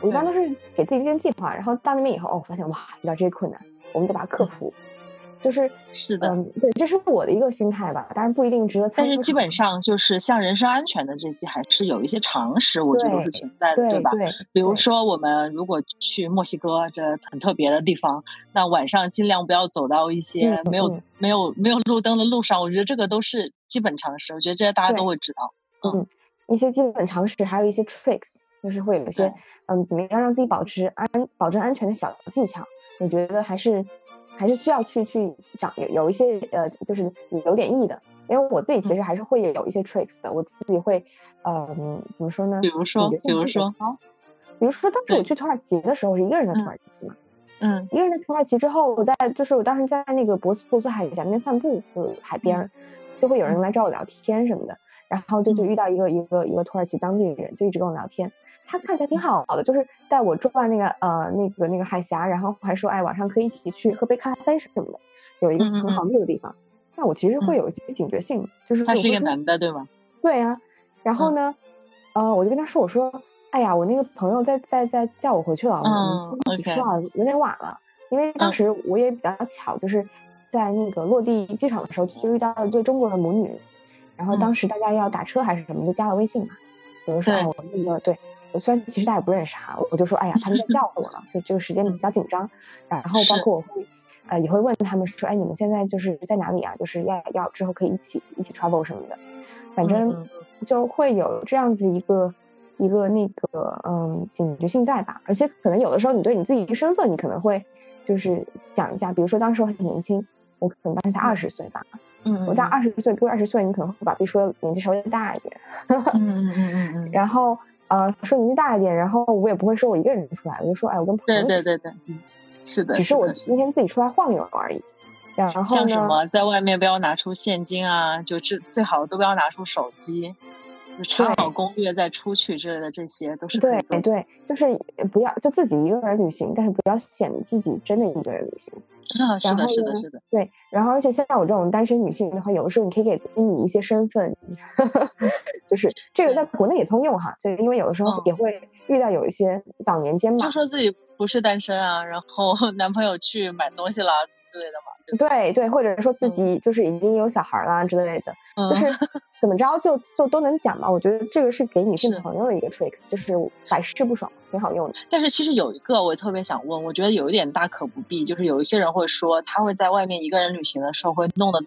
我一般都是给自己定计划，然后到那边以后哦，发现哇遇到这些困难，我们得把它克服。就是是的，对，这是我的一个心态吧，当然不一定值得。但是基本上就是像人身安全的这些，还是有一些常识，我觉得是存在的，对吧？对。比如说，我们如果去墨西哥这很特别的地方，那晚上尽量不要走到一些没有没有没有路灯的路上。我觉得这个都是基本常识，我觉得这些大家都会知道。嗯，一些基本常识，还有一些 tricks，就是会有一些嗯，怎么样让自己保持安保证安全的小技巧，我觉得还是。还是需要去去长有有一些呃，就是有点意的，因为我自己其实还是会有一些 tricks 的，我自己会嗯怎么说呢？比如说，比如说，比如说当时我去土耳其的时候，是一个人在土耳其嘛，嗯，一个人在土耳其之后，我在就是我当时在那个博斯普鲁斯海峡那边散步，就海边，就会有人来找我聊天什么的，然后就就遇到一个一个一个土耳其当地人，就一直跟我聊天。他看起来挺好的，就是带我转那个呃那个那个海峡，然后还说哎晚上可以一起去喝杯咖啡什么的，有一个很好的地方。那我其实会有一些警觉性，就是他是一个男的对吗？对啊，然后呢，呃我就跟他说我说哎呀我那个朋友在在在叫我回去了，我们一起吃啊，有点晚了。因为当时我也比较巧，就是在那个落地机场的时候就遇到了对中国的母女，然后当时大家要打车还是什么，就加了微信嘛。有的时候我那个对。我虽然其实大家也不认识哈，我就说，哎呀，他们在叫我了，就这个时间比较紧张。然后包括我会，呃，也会问他们说，哎，你们现在就是在哪里啊？就是要要之后可以一起一起 travel 什么的。反正就会有这样子一个一个那个嗯警觉性在吧。而且可能有的时候你对你自己一个身份，你可能会就是讲一下，比如说当时我很年轻，我可能当时才二十岁吧。嗯，我在二十岁，过二十岁，你可能会把自己说年纪稍微大一点。嗯嗯嗯嗯嗯，[LAUGHS] 然后。呃，说年纪大一点，然后我也不会说我一个人出来，我就说，哎，我跟朋友。对对对对，是的，只是我今天自己出来晃悠而已。然后像什么，在外面不要拿出现金啊，就最最好都不要拿出手机。查好攻略再出去之类的，这些都是对对，就是不要就自己一个人旅行，但是不要显得自己真的一个人旅行。啊，是的，是的，是的。对，然后而且像我这种单身女性的话，有的时候你可以给自己拟一些身份，[LAUGHS] 就是这个在国内也通用哈。就因为有的时候也会遇到有一些早年间嘛，就说自己不是单身啊，然后 [LAUGHS] 男朋友去买东西啦之类的嘛。对对，或者说自己就是已经有小孩啦之类的，就是怎么着就就都能讲嘛。我觉得这个是给女性朋友的一个 tricks，就是百试不爽，挺好用的。但是其实有一个我特别想问，我觉得有一点大可不必，就是有一些人会说他会在外面一个人旅行的时候会弄得。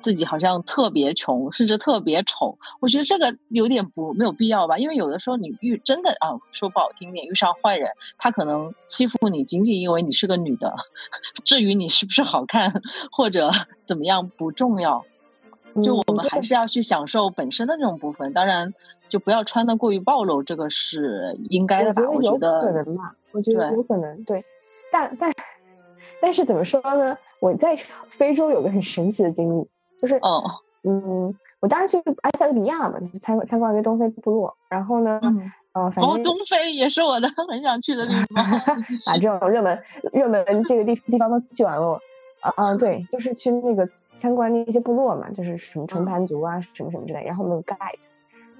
自己好像特别穷，甚至特别丑，我觉得这个有点不没有必要吧。因为有的时候你遇真的啊，说不好听点，遇上坏人，他可能欺负你，仅仅因为你是个女的。[LAUGHS] 至于你是不是好看或者怎么样不重要，就我们还是要去享受本身的那种部分。当然，就不要穿的过于暴露，这个是应该的吧？我觉得有可能吧，我觉得有可能对，但但 [LAUGHS] 但是怎么说呢？我在 [LAUGHS] 非洲有个很神奇的经历。就是，嗯，我当时去埃塞俄比亚嘛，就参参观一个东非部落。然后呢，呃，反正东非也是我的 [LAUGHS] 很想去的地方。[LAUGHS] 把这种热门热门这个地地方都去完了。啊啊，对，就是去那个参观那些部落嘛，就是什么纯盘族啊，什么什么之类。然后我们有 guide，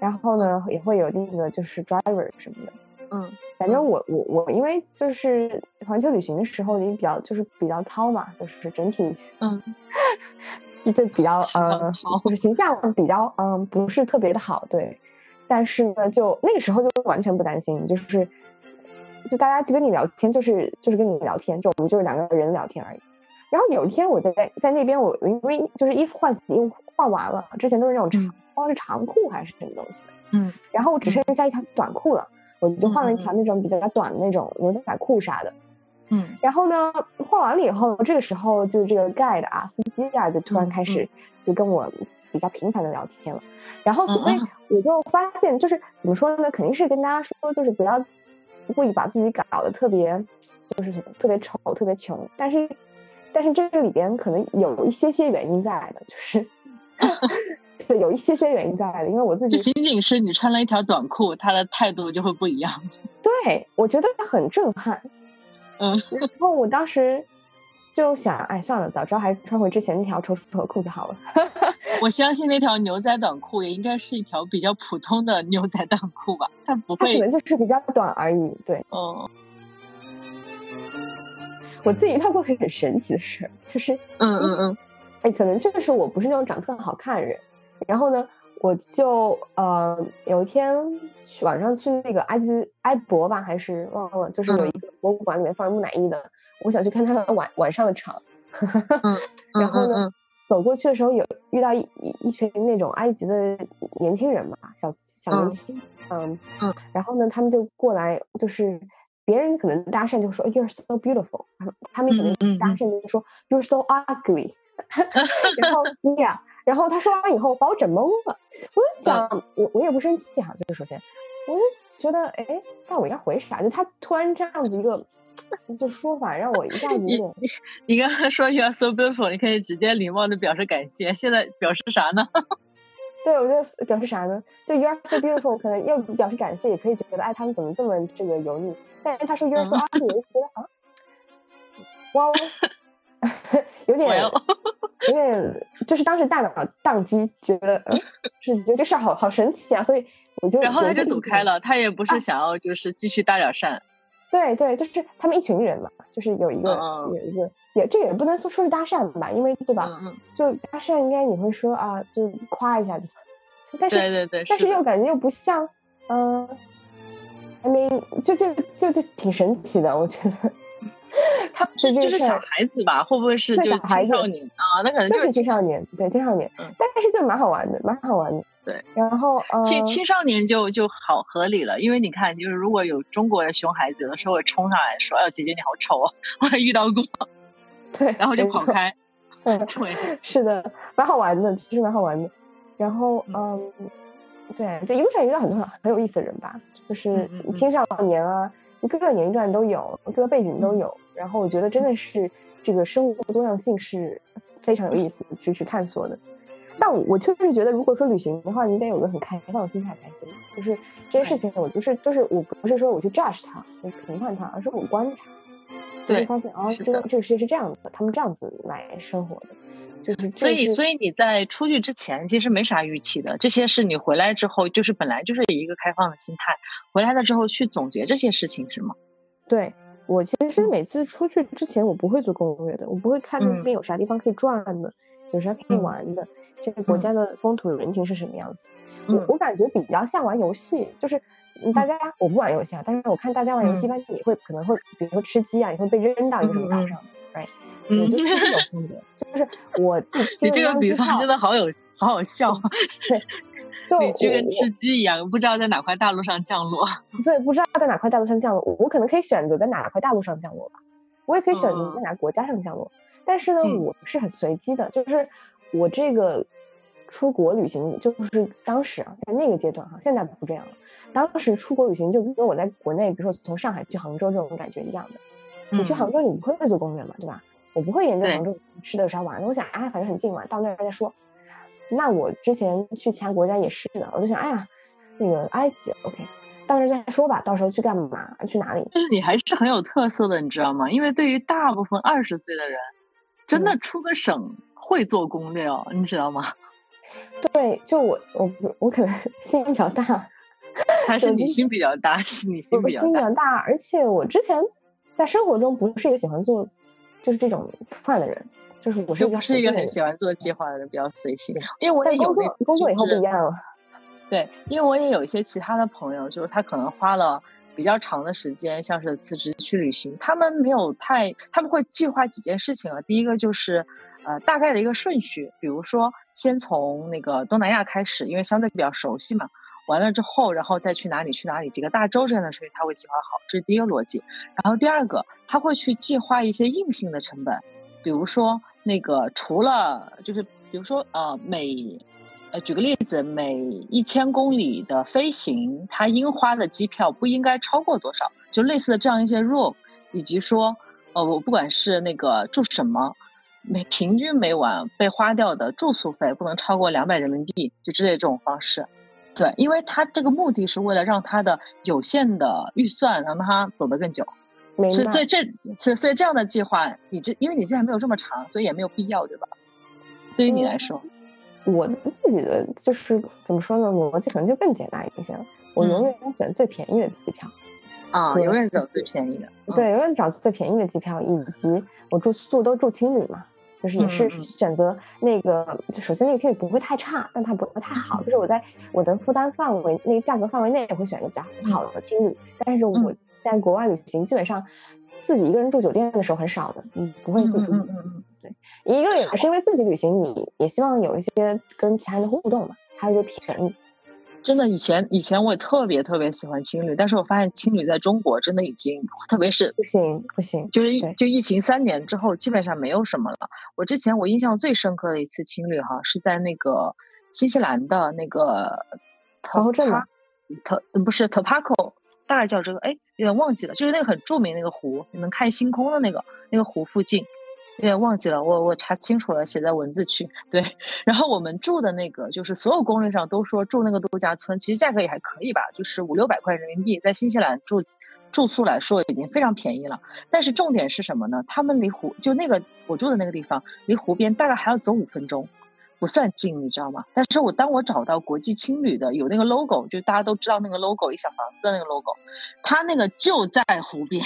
然后呢也会有那个就是 driver 什么的。嗯，反正我我我因为就是环球旅行的时候也比较就是比较糙嘛，就是整体嗯。就就比较 [LAUGHS] 呃，就是形象比较嗯，不是特别的好，对。但是呢，就那个时候就完全不担心，就是就大家就跟你聊天，就是就是跟你聊天，就我们就是两个人聊天而已。然后有一天我在在那边，我因为就是衣服换洗衣服换完了，之前都是那种长，忘是长裤还是什么东西的，嗯。然后我只剩下一条短裤了，我就换了一条那种比较短的那种牛仔裤啥的。嗯，然后呢，画完了以后，这个时候就这个 guide 啊，司机啊，就突然开始就跟我比较频繁的聊天了。然后，所以我就发现，就是怎么说呢？肯定是跟大家说，就是不要故意把自己搞得特别，就是什么特别丑、特别穷。但是，但是这个里边可能有一些些原因在的，就是。[LAUGHS] 对，有一些些原因在的，因为我自己就仅仅是你穿了一条短裤，他的态度就会不一样。对，我觉得很震撼。嗯，[LAUGHS] 然后我当时就想，哎，算了，早知道还是穿回之前那条丑丑的裤子好了。[LAUGHS] 我相信那条牛仔短裤也应该是一条比较普通的牛仔短裤吧，它不会，可能就是比较短而已。对，哦。[LAUGHS] 我自己遇到过很神奇的事儿，就是，嗯嗯嗯，哎，可能确实我不是那种长特好看的人。然后呢，我就呃有一天去晚上去那个埃及埃博吧，还是忘了，就是有一个博物馆里面放着木乃伊的，我想去看他的晚晚上的场。[LAUGHS] 然后呢，走过去的时候有遇到一一群那种埃及的年轻人嘛，小小年轻，嗯。嗯，然后呢，他们就过来，就是别人可能搭讪就说 You're so beautiful，他们可能搭讪就说 You're so ugly。[LAUGHS] 然后呀，[LAUGHS] 然后他说完以后把我整懵了。我就想，我我也不生气哈，就是首先，我就觉得，哎，但我应该回啥？就他突然这样子一个就说法，让我一下子你你刚刚说 you are so beautiful，你可以直接礼貌的表示感谢。现在表示啥呢？[LAUGHS] 对，我觉得表示啥呢？就 you are so beautiful，可能要表示感谢，也可以觉得，哎，他们怎么这么这个油腻？但是他说 you are so ugly，我就觉得啊，哇。[LAUGHS] 有点，有点，就是当时大脑宕机，觉得是觉得这事儿好好神奇啊，所以我就然后他就走开了，他也不是想要就是继续搭点讪，对对，就是他们一群人嘛，就是有一个有一个也这也不能说说是搭讪吧，因为对吧？就搭讪应该你会说啊，就夸一下子，但是对对对，但是又感觉又不像，嗯，I mean 就就就就挺神奇的，我觉得。[LAUGHS] 他是就是小孩子吧？会不会是就青少年啊？那可能就是青少年，对青少年。嗯，但是就蛮好玩的，蛮好玩的。对，然后青青少年就就好合理了，因为你看，就是如果有中国的熊孩子，有的时候会冲上来说：“哎呦，姐姐你好丑啊！”我还遇到过。[LAUGHS] 对，然后就跑开。对，是的，蛮好玩的，其实蛮好玩的。然后，嗯，对，就一路上遇到很多很有意思的人吧，就是青少年啊。各个年龄段都有，各个背景都有。然后我觉得真的是这个生物多样性是非常有意思去去探索的。但我确实觉得，如果说旅行的话，你得有个很开放的心态才行。就是这些事情，我就是就是我不是说我去 judge 它，去评判它，而是我观察，对，发现哦，这个这个世界是这样的，他们这样子来生活的。就是所以，所以你在出去之前其实没啥预期的，这些是你回来之后，就是本来就是一个开放的心态，回来了之后去总结这些事情，是吗？对我其实每次出去之前，我不会做攻略的，我不会看那边有啥地方可以转的，有啥可以玩的，这个国家的风土人情是什么样子。我我感觉比较像玩游戏，就是大家我不玩游戏啊，但是我看大家玩游戏，一般也会可能会比如说吃鸡啊，也会被扔到一个什么岛上。嗯，我觉得是有风格，就是我自己。你这个比方真的好有好好笑，对，[LAUGHS] 就你就跟吃鸡一样，不知道在哪块大陆上降落。对，不知道在哪块大陆上降落，我可能可以选择在哪块大陆上降落吧，我也可以选择在哪个国家上降落。但是呢，我是很随机的，就是我这个出国旅行，就是当时啊，在那个阶段哈，现在不这样了。当时出国旅行就跟我在国内，比如说从上海去杭州这种感觉一样的。你去杭州，你不会做攻略嘛，对吧？我不会研究杭州吃的有啥玩的。我想，啊，反正很近嘛，到那儿再说。那我之前去其他国家也是的，我就想，哎呀，那个埃及，OK，到那儿再说吧。到时候去干嘛？去哪里？就是你还是很有特色的，你知道吗？因为对于大部分二十岁的人，真的出个省会做攻略哦，你知道吗？[LAUGHS] 对，就我，我我可能心比较大，还是你心比较大？是你心比较大，而且我之前。在生活中不是一个喜欢做，就是这种饭的人，就是我是不是一个很喜欢做计划的人，比较随性。因为我也有工作，工作以后不一样了。[LAUGHS] 对，因为我也有一些其他的朋友，就是他可能花了比较长的时间，像是辞职去旅行，他们没有太，他们会计划几件事情啊。第一个就是呃大概的一个顺序，比如说先从那个东南亚开始，因为相对比较熟悉嘛。完了之后，然后再去哪里去哪里，几个大洲这样的事情他会计划好，这是第一个逻辑。然后第二个，他会去计划一些硬性的成本，比如说那个除了就是比如说呃每呃举个例子，每一千公里的飞行，它应花的机票不应该超过多少，就类似的这样一些 rule，以及说呃我不管是那个住什么。每平均每晚被花掉的住宿费不能超过两百人民币，就之类这种方式。对，因为他这个目的是为了让他的有限的预算让他走得更久。所以，所以这，所以所以这样的计划，你这因为你现在没有这么长，所以也没有必要，对吧？对于你来说，我自己的就是怎么说呢？逻辑可能就更简单一些了。我永远选最便宜的机票。啊，永远找最便宜的。对，永远找最便宜的机票，以及我住宿都住青旅嘛。就是也是选择那个，就首先那个青旅不会太差，但它不会太好。就是我在我的负担范围那个价格范围内，也会选一个比较好的青旅。但是我在国外旅行，基本上自己一个人住酒店的时候很少的，嗯，不会自己住。嗯嗯对，一个也是因为自己旅行，你也希望有一些跟其他人的互动嘛，还有一个便宜。真的，以前以前我也特别特别喜欢青旅，但是我发现青旅在中国真的已经，特别是不行不行，就是就疫情三年之后，基本上没有什么了。我之前我印象最深刻的一次青旅哈，是在那个新西兰的那个头后镇吗？特不是 Topaco，大概叫这个，哎，有点忘记了，就是那个很著名那个湖，你能看星空的那个那个湖附近。有点忘记了，我我查清楚了，写在文字区。对，然后我们住的那个，就是所有攻略上都说住那个度假村，其实价格也还可以吧，就是五六百块人民币，在新西兰住住宿来说已经非常便宜了。但是重点是什么呢？他们离湖就那个我住的那个地方，离湖边大概还要走五分钟。不算近，你知道吗？但是我当我找到国际青旅的有那个 logo，就大家都知道那个 logo，一小房子的那个 logo，它那个就在湖边，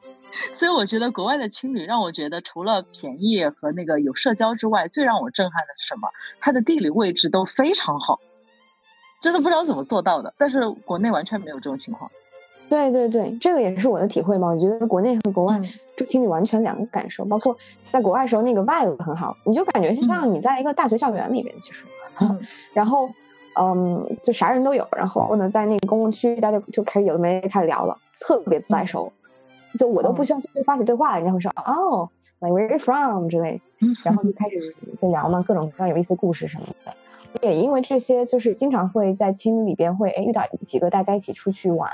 [LAUGHS] 所以我觉得国外的青旅让我觉得除了便宜和那个有社交之外，最让我震撼的是什么？它的地理位置都非常好，真的不知道怎么做到的。但是国内完全没有这种情况。对对对，这个也是我的体会嘛。我觉得国内和国外住青旅完全两个感受，包括在国外的时候那个 vibe 很好，你就感觉像你在一个大学校园里面，其实。[LAUGHS] 然后，嗯，就啥人都有，然后呢，在那个公共区，大家就开始有的没开始聊了，特别自来熟，就我都不需要去发起对话，人家会说哦，like where you from 之类，然后就开始就聊嘛，各种各样有意思故事什么的。也因为这些，就是经常会在青旅里边会哎遇到几个大家一起出去玩。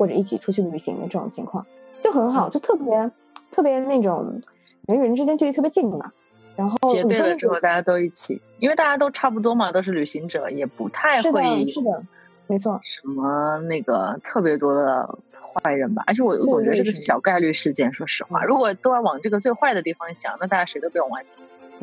或者一起出去旅行的这种情况就很好，就特别特别那种人与人之间距离特别近嘛。然后结对了之后，大家都一起，因为大家都差不多嘛，都是旅行者，也不太会是的，没错。什么那个特别多的坏人吧？而且我我总觉得这个是小概率事件。说实话，如果都要往这个最坏的地方想，那大家谁都不用玩。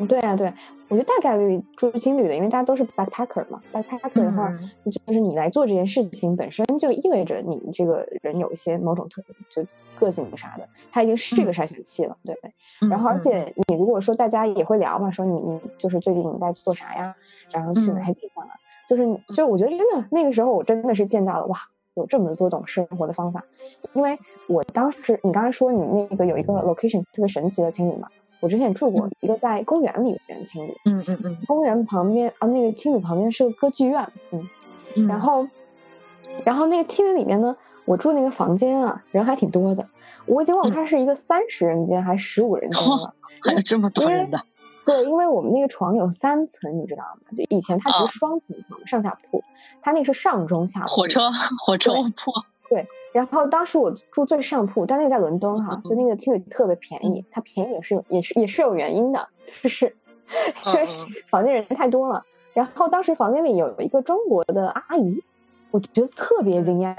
对啊，对，我觉得大概率住青旅的，因为大家都是 backpacker 嘛。backpacker 的话，就是你来做这件事情本身就意味着你这个人有一些某种特就个性啥的，他已经是这个筛选器了，对不对？然后，而且你如果说大家也会聊嘛，说你你就是最近你在做啥呀？然后去哪些地方啊？就是就是我觉得真的那个时候我真的是见到了哇，有这么多懂生活的方法。因为我当时你刚才说你那个有一个 location 特别神奇的青旅嘛。我之前住过一个在公园里面的青旅，嗯嗯嗯，公园旁边啊，那个青旅旁边是个歌剧院，嗯，然后，然后那个青旅里面呢，我住那个房间啊，人还挺多的，我已经忘了它是一个三十人间还是十五人间了，还有这么多人的，对，因为我们那个床有三层，你知道吗？就以前它只是双层床，上下铺，它那个是上中下铺，火车火车铺，对。然后当时我住最上铺，但那个在伦敦哈，就那个青旅特别便宜，它便宜也是有也是也是有原因的，就是因为房间人太多了。然后当时房间里有一个中国的阿姨，我觉得特别惊讶，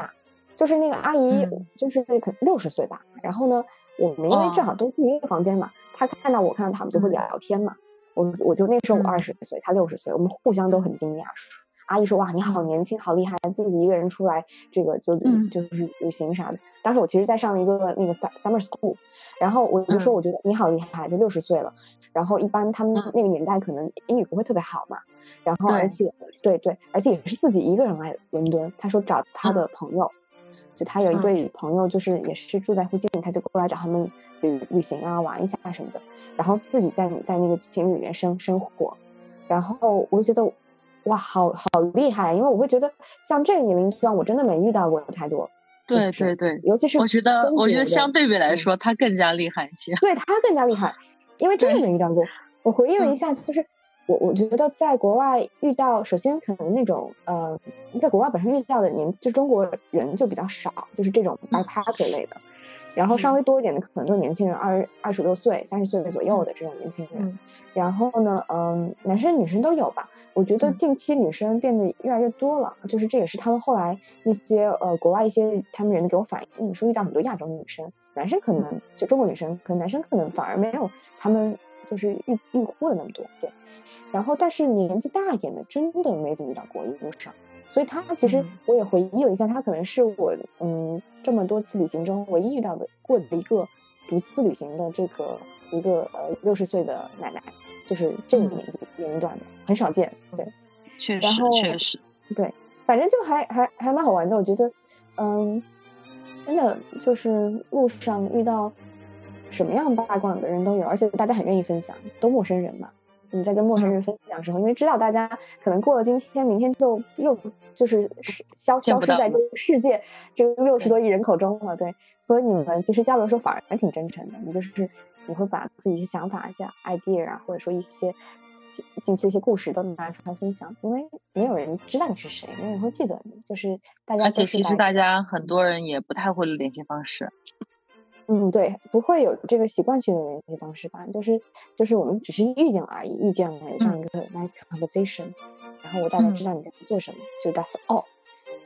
就是那个阿姨就是可六十岁吧。然后呢，我们因为正好都住一个房间嘛，她看到我看到他们就会聊天嘛。我我就那时候我二十岁，她六十岁，我们互相都很惊讶。阿姨说：“哇，你好年轻，好厉害，自己一个人出来，这个就就是旅行啥的。”当时我其实在上一个那个 summer school，然后我就说：“我觉得你好厉害，就六十岁了。”然后一般他们那个年代可能英语不会特别好嘛，然后而且对对，而且也是自己一个人来伦敦。他说找他的朋友，就他有一对朋友，就是也是住在附近，他就过来找他们旅旅行啊，玩一下什么的。然后自己在在那个情侣里面生生活，然后我就觉得。哇，好好厉害！因为我会觉得像这个年龄段，我真的没遇到过太多。对对对，尤其是我觉得，我觉得相对比来说，他更加厉害一些。对他更加厉害，因为真的没遇到过。我回忆了一下，就是我我觉得在国外遇到，首先可能那种呃，在国外本身遇到的年，就中国人就比较少，就是这种 backpacker 类的。然后稍微多一点的可能都是年轻人，二二十多岁、三十岁左右的这种年轻人。然后呢，嗯，男生女生都有吧。我觉得近期女生变得越来越多了，就是这也是他们后来一些呃国外一些他们人给我反映，说遇到很多亚洲女生，男生可能就中国女生，可能男生可能反而没有他们就是预预估的那么多。对。然后，但是年纪大一点的，真的没怎么遇到过一路上。所以他其实我也回忆了一下，他可能是我嗯这么多次旅行中唯一遇到的过的一个独自旅行的这个一个呃六十岁的奶奶，就是这个年纪年龄段的很少见，对，确实确实。对，反正就还还还蛮好玩的，我觉得嗯，真的就是路上遇到什么样八卦的人都有，而且大家很愿意分享，都陌生人嘛。你在跟陌生人分享的时候，因为知道大家可能过了今天，明天就又就是消消失在这个世界这个六十多亿人口中了，对，所以你们其实交流的时候反而挺真诚的。你就是你会把自己一些想法、一些 idea 啊，或者说一些近近期一些故事都拿出来分享，因为没有人知道你是谁，没有人会记得你，就是大家。而且其实大家很多人也不太会联系方式。嗯，对，不会有这个习惯性的联系方式吧？就是就是我们只是遇见而已，遇见了有这样一个 nice conversation，然后我大概知道你在做什么，就 that's all。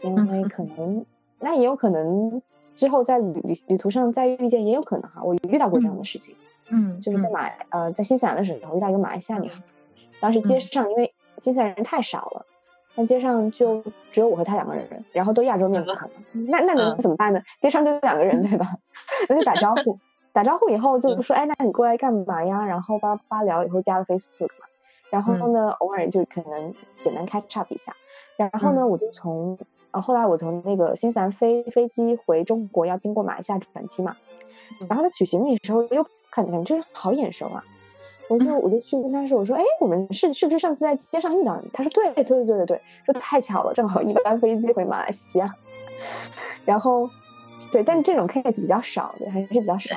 因为可能那也有可能之后在旅旅旅途上再遇见，也有可能哈。我遇到过这样的事情，嗯，就是在马呃在新西兰的时候遇到一个马来西亚女孩，当时街上因为新西兰人太少了。那街上就只有我和他两个人，然后都亚洲面孔，那那能怎么办呢？街上就两个人，对吧？[LAUGHS] 那就打招呼，打招呼以后就说：“哎，那你过来干嘛呀？”然后叭叭聊，以后加了 Facebook 嘛。然后呢，偶尔就可能简单 catch up 一下。然后呢，我就从啊后来我从那个新西兰飞飞机回中国，要经过马来西亚转机嘛。然后在取行李的时候，又看感觉好眼熟啊。我就我就去跟他说，我说，哎，我们是是不是上次在街上遇到你？他说，对对对对对对，说太巧了，正好一班飞机回马来西亚。然后，对，但是这种 case 比较少，对，还是比较少。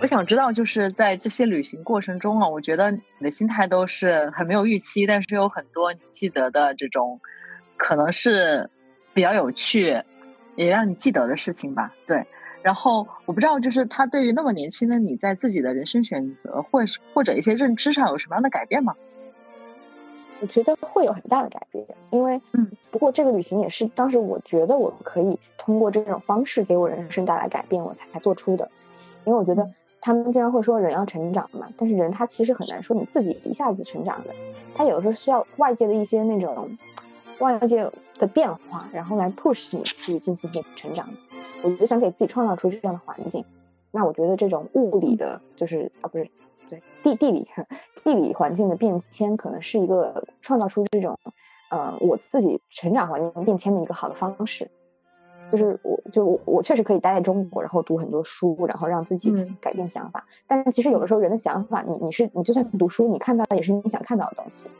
我想知道，就是在这些旅行过程中啊，我觉得你的心态都是很没有预期，但是有很多你记得的这种，可能是比较有趣，也让你记得的事情吧，对。然后我不知道，就是他对于那么年轻的你在自己的人生选择，或是或者一些认知上有什么样的改变吗？我觉得会有很大的改变，因为嗯，不过这个旅行也是当时我觉得我可以通过这种方式给我人生带来改变，我才做出的。因为我觉得他们经常会说人要成长嘛，但是人他其实很难说你自己一下子成长的，他有的时候需要外界的一些那种外界的变化，然后来 push 你去进行一些成长。我就想给自己创造出这样的环境，那我觉得这种物理的，就是啊，不是，对地地理地理环境的变迁，可能是一个创造出这种呃我自己成长环境变迁的一个好的方式。就是我就我确实可以待在中国，然后读很多书，然后让自己改变想法。但其实有的时候人的想法，你你是你就算读书，你看到的也是你想看到的东西。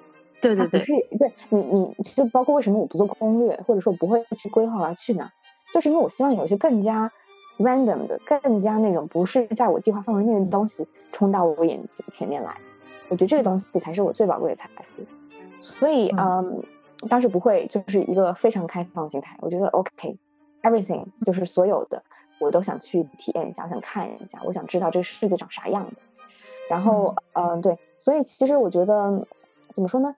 对对对，不是对你你就包括为什么我不做攻略，或者说不会去规划我要去哪。就是因为我希望有一些更加 random 的、更加那种不是在我计划范围内的东西冲到我眼前面来，我觉得这个东西才是我最宝贵的财富。所以，嗯，当时不会就是一个非常开放心态，我觉得 OK，everything 就是所有的我都想去体验一下，我想看一下，我想知道这个世界长啥样的。然后，嗯，对，所以其实我觉得怎么说呢？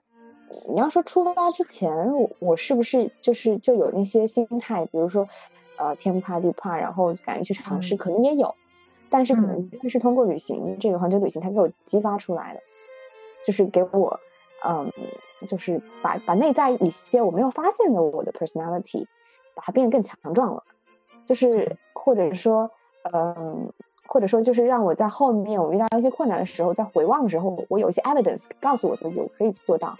你要说出发之前，我我是不是就是就有那些心态？比如说，呃，天不怕地不怕，然后敢于去尝试，可能也有，但是可能是通过旅行这个环球旅行，它给我激发出来的，就是给我，嗯，就是把把内在一些我没有发现的我的 personality，把它变得更强壮了，就是或者说，嗯，或者说就是让我在后面我遇到一些困难的时候，在回望的时候，我有一些 evidence 告诉我自己，我可以做到。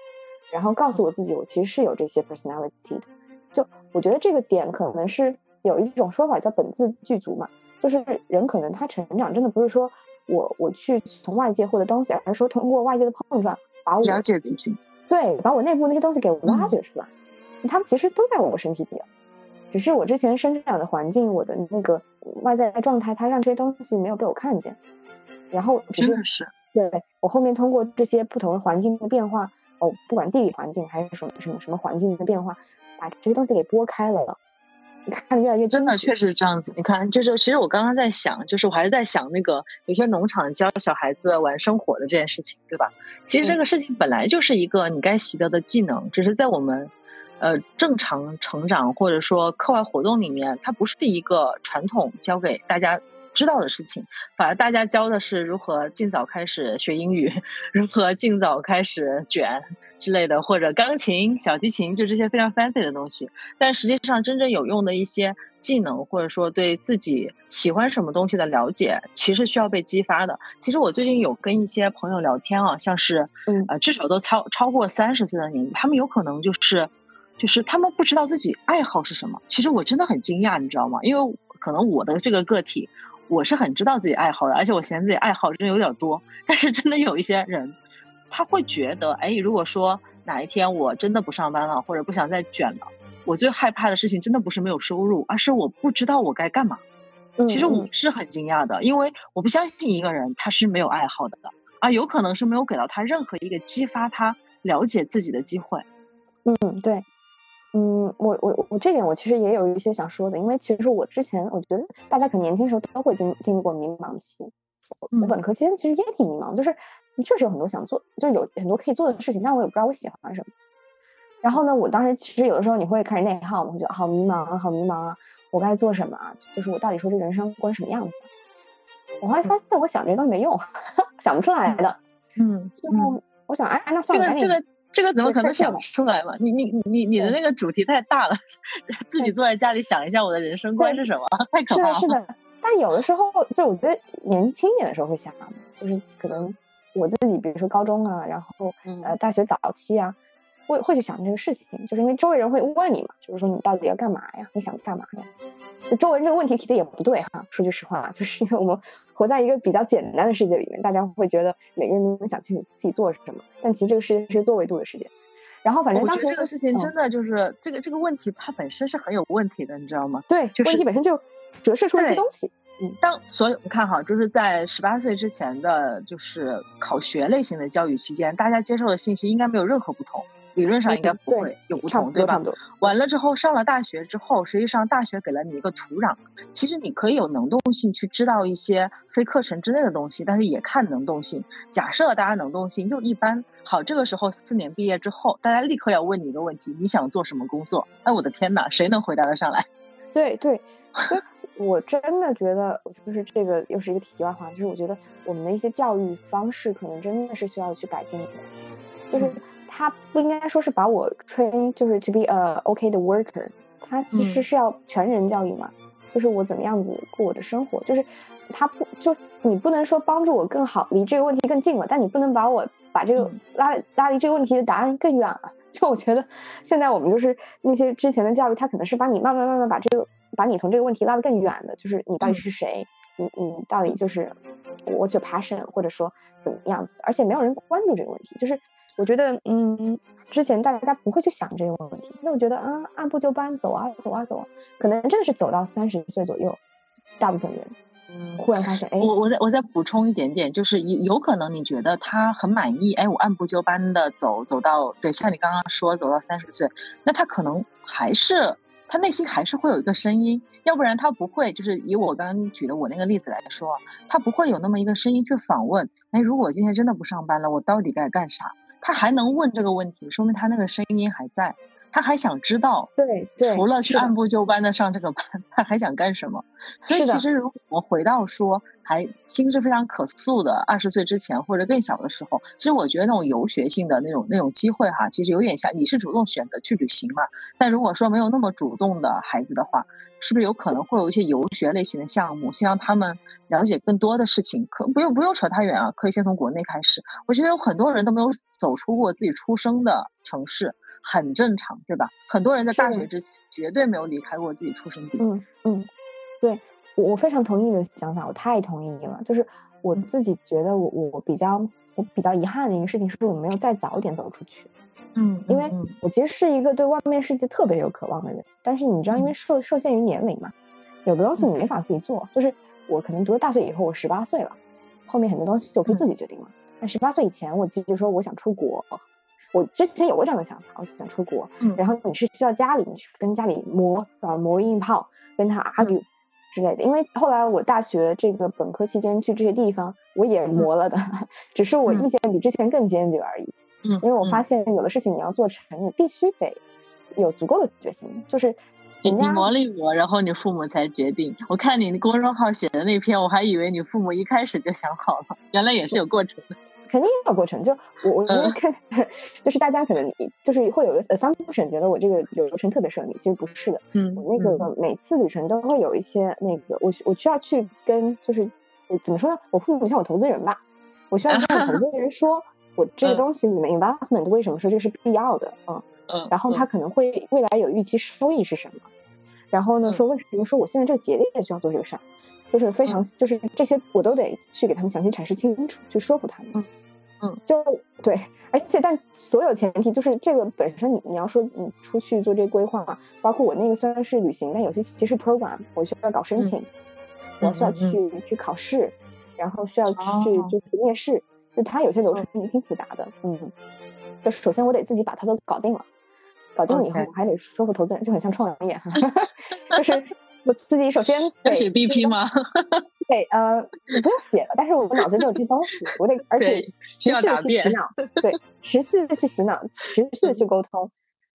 然后告诉我自己，我其实是有这些 personality 的。就我觉得这个点可能是有一种说法叫本自具足嘛，就是人可能他成长真的不是说我我去从外界获得东西，而是说通过外界的碰撞把我了解自己。对，把我内部那些东西给挖掘出来，他们其实都在我身体里，只是我之前生长的环境，我的那个外在的状态，它让这些东西没有被我看见，然后只是对我后面通过这些不同的环境的变化，哦，不管地理环境还是什么什么什么环境的变化，把这些东西给拨开了。你看的越来越真的，确实是这样子。你看，就是其实我刚刚在想，就是我还是在想那个有些农场教小孩子玩生火的这件事情，对吧？其实这个事情本来就是一个你该习得的技能，只是在我们呃正常成长或者说课外活动里面，它不是一个传统教给大家。知道的事情，反而大家教的是如何尽早开始学英语，[LAUGHS] 如何尽早开始卷之类的，或者钢琴、小提琴，就这些非常 fancy 的东西。但实际上，真正有用的一些技能，或者说对自己喜欢什么东西的了解，其实需要被激发的。其实我最近有跟一些朋友聊天啊，像是，呃，至少都超超过三十岁的年纪，他们有可能就是，就是他们不知道自己爱好是什么。其实我真的很惊讶，你知道吗？因为可能我的这个个体。我是很知道自己爱好的，而且我嫌自己爱好真有点多。但是真的有一些人，他会觉得，哎，如果说哪一天我真的不上班了，或者不想再卷了，我最害怕的事情真的不是没有收入，而是我不知道我该干嘛。其实我是很惊讶的，因为我不相信一个人他是没有爱好的，啊，有可能是没有给到他任何一个激发他了解自己的机会。嗯，对。嗯，我我我这点我其实也有一些想说的，因为其实我之前我觉得大家可能年轻时候都会经经历过迷茫期，我本科期间其实也挺迷茫，就是确实有很多想做，就有很多可以做的事情，但我也不知道我喜欢什么。然后呢，我当时其实有的时候你会开始内耗，我觉得好迷茫啊，好迷茫啊，我该做什么啊？就是我到底说这人生观什么样子？我后来发现我想这些东西没用，[LAUGHS] 想不出来的。嗯，最后我想，哎，那算了，这个。这个怎么可能想出来嘛？你你你你的那个主题太大了，[LAUGHS] 自己坐在家里想一下我的人生观是什么，太可怕了。是的，是的。但有的时候，就我觉得年轻一点的时候会想，就是可能我自己，比如说高中啊，然后呃大学早期啊，会会去想这个事情，就是因为周围人会问你嘛，就是说你到底要干嘛呀？你想干嘛呀？就周围这个问题提的也不对哈。说句实话，就是因为我们活在一个比较简单的世界里面，大家会觉得每个人都能想清楚自己做什么。但其实这个世界是多维度的世界。然后反正当时这个事情真的就是这个这个问题，它本身是很有问题的，你知道吗？对，问题本身就折射出一些东西。嗯，当所有你看哈，就是在十八岁之前的就是考学类型的教育期间，大家接受的信息应该没有任何不同。理论上应该不会有不同，对吧？完了之后上了大学之后，实际上大学给了你一个土壤，其实你可以有能动性去知道一些非课程之内的东西，但是也看能动性。假设大家能动性就一般，好，这个时候四年毕业之后，大家立刻要问你一个问题：你想做什么工作？哎，我的天哪，谁能回答得上来？对 [LAUGHS] 对，我真的觉得，就是这个又是一个题外话，就是我觉得我们的一些教育方式可能真的是需要去改进的。就是他不应该说是把我 train 就是 to be a OK 的 worker，他其实是要全人教育嘛，就是我怎么样子过我的生活，就是他不就你不能说帮助我更好离这个问题更近了，但你不能把我把这个拉拉离这个问题的答案更远了。[LAUGHS] 就我觉得现在我们就是那些之前的教育，他可能是把你慢慢慢慢把这个把你从这个问题拉得更远的，就是你到底是谁，你你到底就是 what's your passion，或者说怎么样子，而且没有人关注这个问题，就是。我觉得，嗯，之前大家不会去想这个问题，那我觉得，啊，按部就班走啊，走啊，走啊，可能真的是走到三十岁左右，大部分人，嗯，忽然发现，哎，我我再我再补充一点点，就是有有可能你觉得他很满意，哎，我按部就班的走，走到对，像你刚刚说走到三十岁，那他可能还是他内心还是会有一个声音，要不然他不会，就是以我刚刚举的我那个例子来说，他不会有那么一个声音去访问，哎，如果今天真的不上班了，我到底该干啥？他还能问这个问题，说明他那个声音还在，他还想知道，对，除了去按部就班的上这个班，他还想干什么？所以其实如果我们回到说，还心智非常可塑的二十岁之前或者更小的时候，其实我觉得那种游学性的那种那种机会哈，其实有点像你是主动选择去旅行嘛。但如果说没有那么主动的孩子的话，是不是有可能会有一些游学类型的项目，先让他们了解更多的事情？可不用不用扯太远啊，可以先从国内开始。我觉得有很多人都没有走出过自己出生的城市，很正常，对吧？很多人在大学之前绝对没有离开过自己出生地。嗯嗯，对我我非常同意你的想法，我太同意你了。就是我自己觉得我我比较我比较遗憾的一个事情，是我没有再早点走出去。嗯，因为我其实是一个对外面世界特别有渴望的人，但是你知道，因为受受限于年龄嘛，有的东西你没法自己做。就是我可能读了大学以后，我十八岁了，后面很多东西我可以自己决定了。但十八岁以前，我记得说我想出国，我之前有过这样的想法，我想出国。然后你是需要家里你去跟家里磨啊磨硬泡，跟他 argue 之类的。因为后来我大学这个本科期间去这些地方，我也磨了的，[LAUGHS] 只是我意见比之前更坚决而已。嗯，因为我发现有的事情你要做成，你必须得有足够的决心。就是你磨了一磨，然后你父母才决定。我看你公众号写的那篇，我还以为你父母一开始就想好了，原来也是有过程的。肯定有过程。就我我因为看，[LAUGHS] 就是大家可能就是会有个 assumption，觉得我这个流程特别顺利，其实不是的。嗯，我那个每次旅程都会有一些那个，我我需要去跟就是怎么说呢？我父母像我投资人吧，我需要跟我投资人 [LAUGHS] 说。我这个东西，你们 investment 为什么说这是必要的？嗯嗯，然后他可能会未来有预期收益是什么？然后呢，说为什么说我现在这个节点需要做这个事儿？就是非常就是这些我都得去给他们详细阐释清楚，去说服他们。嗯。嗯，就对，而且但所有前提就是这个本身，你你要说你出去做这个规划，包括我那个虽然是旅行，但有些其实 program 我需要搞申请，我需要去去考试，然后需要去就是面试。就它有些流程也挺复杂的，嗯，就首先我得自己把它都搞定了，搞定了以后我还得说服投资人，就很像创业，[LAUGHS] 就是我自己首先要写 BP 吗？[LAUGHS] 对，呃，你不用写了，但是我脑子里有这东西，我得 [LAUGHS] 而且持续的去洗脑，对，[LAUGHS] 持续的去洗脑，持续的去沟通，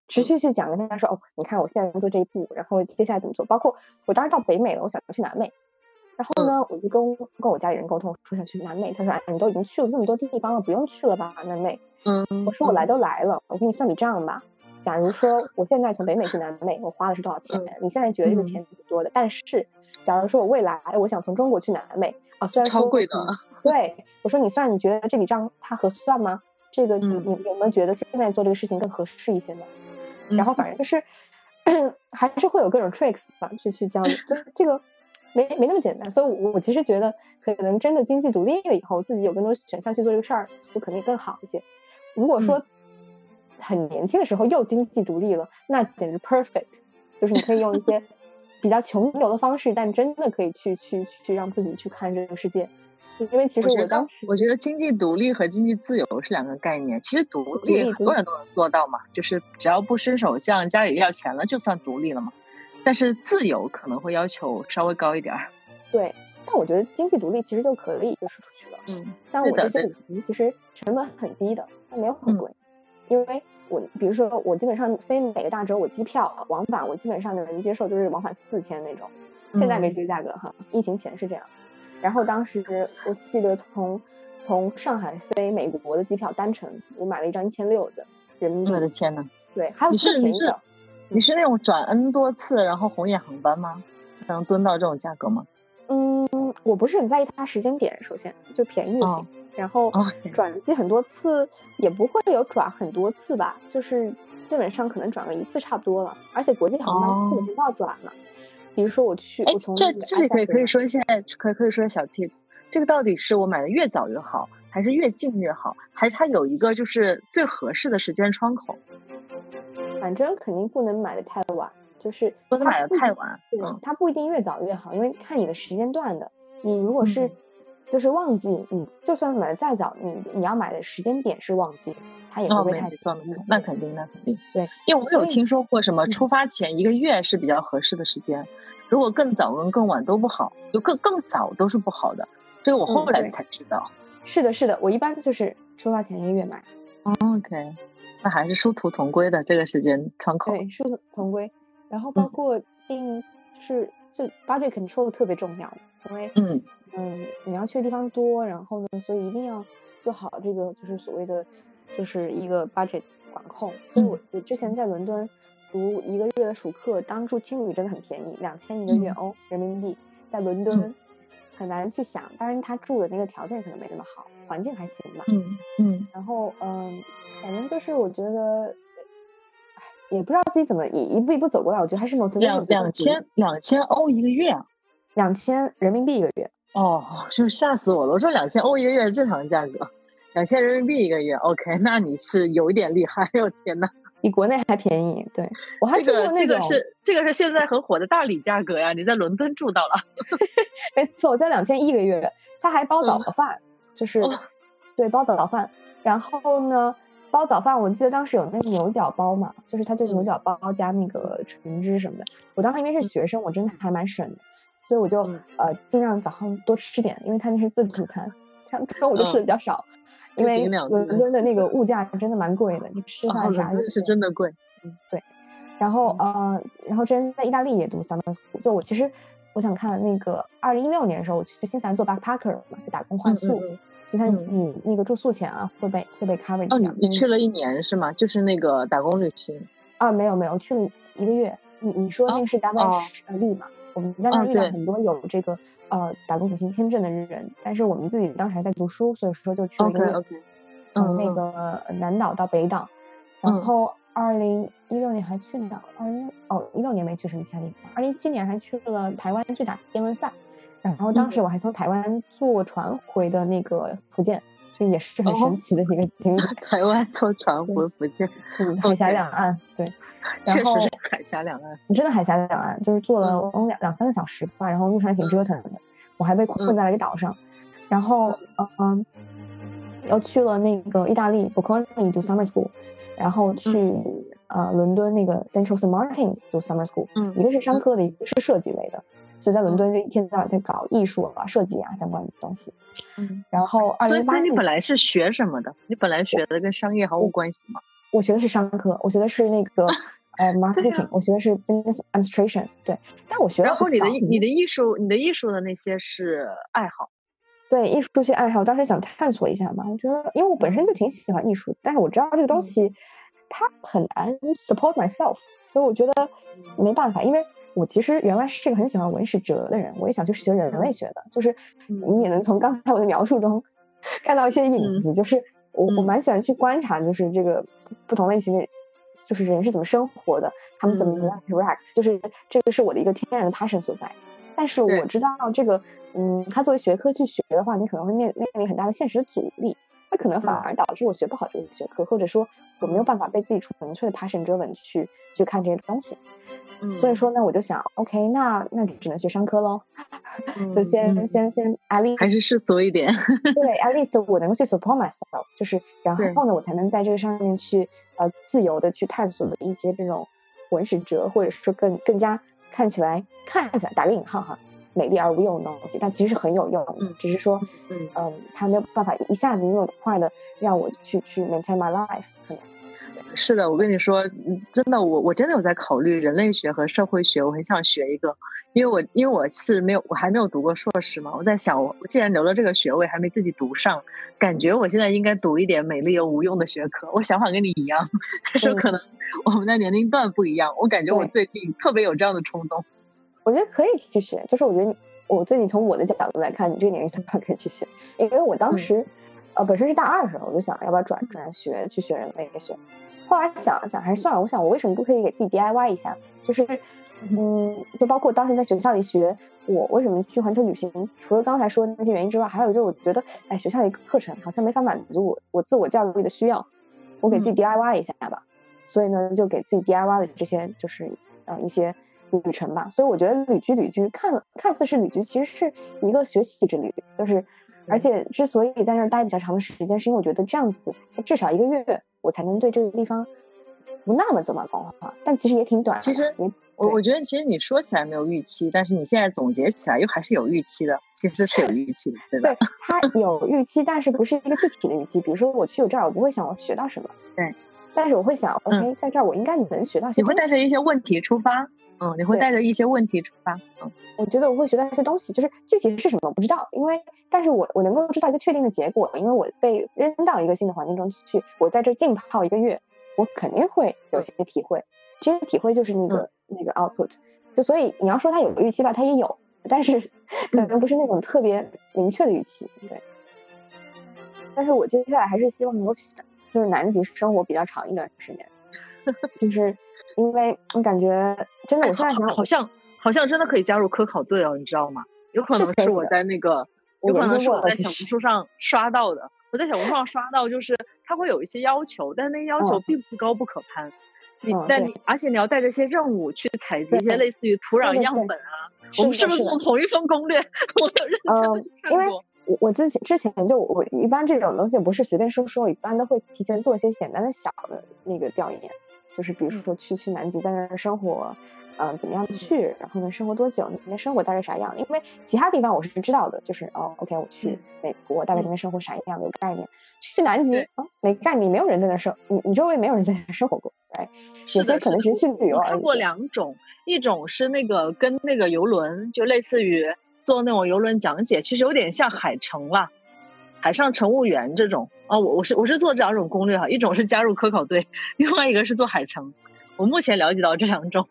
持续去讲跟大家说，哦，你看我现在做这一步，然后接下来怎么做，包括我当时到北美了，我想去南美。然后呢，我就跟跟我家里人沟通，说想去南美。他说：“哎，你都已经去了这么多地方了，不用去了吧，南美。”嗯，我说：“我来都来了，我给你算笔账吧。假如说我现在从北美去南美，我花的是多少钱？你现在觉得这个钱挺多的，但是假如说我未来我想从中国去南美啊，虽然超贵的。对，我说你算，你觉得这笔账它合算吗？这个你你有没有觉得现在做这个事情更合适一些呢？然后反正就是 [CLEARS THROAT] 还是会有各种 tricks 吧，去去教你，就这个。没没那么简单，所以，我我其实觉得，可能真的经济独立了以后，自己有更多选项去做这个事儿，就肯定更好一些。如果说很年轻的时候又经济独立了，那简直 perfect，就是你可以用一些 [LAUGHS] 比较穷游的方式，但真的可以去去去让自己去看这个世界。因为其实我当时我觉得经济独立和经济自由是两个概念。其实独立很多人都能做到嘛，就是只要不伸手向家里要钱了，就算独立了嘛。但是自由可能会要求稍微高一点儿，[LAUGHS] 对。但我觉得经济独立其实就可以就是出去了。嗯，像我这些旅行，其实成本很低的，它没有很贵。因为我比如说我基本上飞每个大洲，我机票往返我基本上能接受，就是往返四千那种。现在没这个价格哈，疫情前是这样。然后当时我记得从从上海飞美国的机票单程，我买了一张一千六的人民币。我的天呐，对，还有最便宜的。你是那种转 N 多次，然后红眼航班吗？能蹲到这种价格吗？嗯，我不是很在意它时间点，首先就便宜就行。然后转机很多次也不会有转很多次吧，就是基本上可能转个一次差不多了。而且国际航班基本上都要转了。比如说我去，我从这这里可以可以说一下，可以可以说小 tips。这个到底是我买的越早越好，还是越近越好，还是它有一个就是最合适的时间窗口？反正肯定不能买的太晚，就是不能买的太晚。对，它不一定越早越好，因为看你的时间段的。你如果是就是旺季，你就算买的再早，你你要买的时间点是旺季，它也不会太。没错没错，那肯定那肯定。对，因为我有听说过什么出发前一个月是比较合适的时间，如果更早跟更晚都不好，就更更早都是不好的。这个我后来才知道。是的，是的，我一般就是出发前一个月买。OK。那还是殊途同归的这个时间窗口，对，殊途同归。然后包括定，就是就 budget control 特别重要，因为嗯嗯，你要去的地方多，然后呢，所以一定要做好这个就是所谓的就是一个 budget 管控。所以我我之前在伦敦读一个月的暑课，当住青旅真的很便宜，两千一个月欧人民币，在伦敦很难去想。当然他住的那个条件可能没那么好，环境还行吧。嗯嗯，然后嗯。反正就是我觉得，也不知道自己怎么一一步一步走过来。我觉得还是某两两千两千欧一个月啊，两千人民币一个月。哦，就吓死我了！我说两千欧一个月是正常价格，两千人民币一个月，OK，[LAUGHS] 那你是有一点厉害，[LAUGHS] 我天呐，比国内还便宜。对我还这个这个是这个是现在很火的大理价格呀，你在伦敦住到了，[LAUGHS] 没错，我在两千一个月，他还包早饭，就是对包早饭，然后呢包早饭，我记得当时有那个牛角包嘛，就是它就牛角包加那个橙汁什么的。我当时因为是学生，我真的还蛮省的，所以我就呃尽量早上多吃点，因为它那是自助餐，像中午就吃的比较少。因为伦敦的那个物价真的蛮贵的，你吃饭啥的是真的贵。嗯，对。然后呃，然后之前在意大利也读 summer school，就我其实我想看那个二零一六年的时候，我去新西兰做 backpacker 嘛，就打工换宿，就像你那个住宿钱啊会被会被 cover。哦，你你去了一年是吗？就是那个打工旅行？啊，没有没有，去了一个月。你你说那个是 W 呃利嘛？我们在那遇到很多有这个呃打工旅行签证的人，但是我们自己当时还在读书，所以说就去了一个从那个南岛到北岛，然后二零一六年还去哪？二零哦一六年没去什么其他地方，二零一七年还去了台湾去打辩论赛，然后当时我还从台湾坐船回的那个福建，这也是很神奇的一个经历。[LAUGHS] 台湾坐船回福建，海峡两岸对。确实是海峡两岸，你真的海峡两岸，就是坐了两两三个小时吧，然后路上挺折腾的。我还被困在了一个岛上，然后嗯。嗯，又去了那个意大利 b o c c o n i 读 summer school，然后去呃伦敦那个 Central St Martins 读 summer school，嗯，一个是商科的，一个是设计类的，所以在伦敦就一天到晚在搞艺术啊、设计啊相关的东西。嗯，然后所以所以你本来是学什么的？你本来学的跟商业毫无关系吗？我学的是商科，我学的是那个 [LAUGHS] 呃 marketing，我学的是 business administration。对，但我学然后你的你的艺术，你的艺术的那些是爱好，对艺术些爱好，我当时想探索一下嘛。我觉得，因为我本身就挺喜欢艺术，但是我知道这个东西它很难 support myself，所以我觉得没办法。因为我其实原来是一个很喜欢文史哲的人，我也想去学人类学的，就是你也能从刚才我的描述中 [LAUGHS] 看到一些影子，就是。我我蛮喜欢去观察，就是这个不同类型的，就是人是怎么生活的，他们怎么 interact，就是这个是我的一个天然的 passion 所在。但是我知道这个，嗯，它作为学科去学的话，你可能会面面临很大的现实的阻力，那可能反而导致我学不好这个学科，或者说我没有办法被自己纯粹的 passion driven 去去看这些东西。所以说呢，我就想，OK，那那只能学商科喽，就先先先，at least 还是世俗一点。[LAUGHS] 对，at least 我能够去 support myself，就是然后呢，我才能在这个上面去呃自由的去探索的一些这种文史哲，或者说更更加看起来看起来打个引号哈，美丽而无用的东西，但其实是很有用的，只是说嗯。嗯，它没有办法一下子那么快的让我去去 maintain my life。是的，我跟你说，真的，我我真的有在考虑人类学和社会学，我很想学一个，因为我因为我是没有，我还没有读过硕士嘛，我在想，我既然留了这个学位，还没自己读上，感觉我现在应该读一点美丽又无用的学科。我想法跟你一样，[LAUGHS] 但是可能我们的年龄段不一样，我感觉我最近特别有这样的冲动。我觉得可以去学，就是我觉得你我自己从我的角度来看，你这个年龄段可以去学，因为我当时呃本身是大二的时候，我就想要不要转转学去学人类学。后来想了想，还是算了。我想，我为什么不可以给自己 DIY 一下？就是，嗯，就包括当时在学校里学，我为什么去环球旅行？除了刚才说的那些原因之外，还有就是我觉得，哎，学校的一个课程好像没法满足我我自我教育的需要，我给自己 DIY 一下吧。所以呢，就给自己 DIY 的这些就是呃一些旅程吧。所以我觉得旅居旅居看看似是旅居，其实是一个学习之旅。就是，而且之所以在那儿待比较长的时间，是因为我觉得这样子至少一个月。我才能对这个地方不那么走马观花，但其实也挺短。其实我我觉得，其实你说起来没有预期，但是你现在总结起来又还是有预期的。其实是有预期的，对吧？对，他 [LAUGHS] 有预期，但是不是一个具体的预期。比如说，我去这儿，我不会想我学到什么，对。但是我会想，OK，在这儿我应该能学到些。你会带着一些问题出发，嗯，你会带着一些问题出发，嗯。我觉得我会学到一些东西，就是具体是什么我不知道，因为但是我我能够知道一个确定的结果，因为我被扔到一个新的环境中去，我在这浸泡一个月。我肯定会有些体会，这些体会就是那个那个 output，就所以你要说它有个预期吧，它也有，但是 [LAUGHS] 可能不是那种特别明确的预期，对。但是我接下来还是希望能够去，就是南极生活比较长一段时间，[LAUGHS] 就是因为我感觉真的，我现在想，好像好像真的可以加入科考队哦，你知道吗？有可能是我在那个，有可能是我在小红书上刷到的。我在小红书上刷到，就是他会有一些要求，但是那些要求并不高不可攀。你但你而且你要带着一些任务去采集一些类似于土壤样本啊。我们是不是用同一份攻略？[LAUGHS] 我认真的去看过。因为我我之前之前就我一般这种东西不是随便说说，一般都会提前做一些简单的小的那个调研，就是比如说去去南极在那儿生活。嗯，怎么样去？然后呢，生活多久？那边生活大概啥样？因为其他地方我是知道的，就是哦，OK，我去美国，大概那边生活啥样的概念。去南极啊，没概念，没有人在那生，你你周围没有人在那生活过，对。有些可能只是去旅游而已。看过两种，一种是那个跟那个游轮，就类似于做那种游轮讲解，其实有点像海城啦，海上乘务员这种。哦，我我是我是做这两种攻略哈，一种是加入科考队，另外一个是做海城。我目前了解到这两种。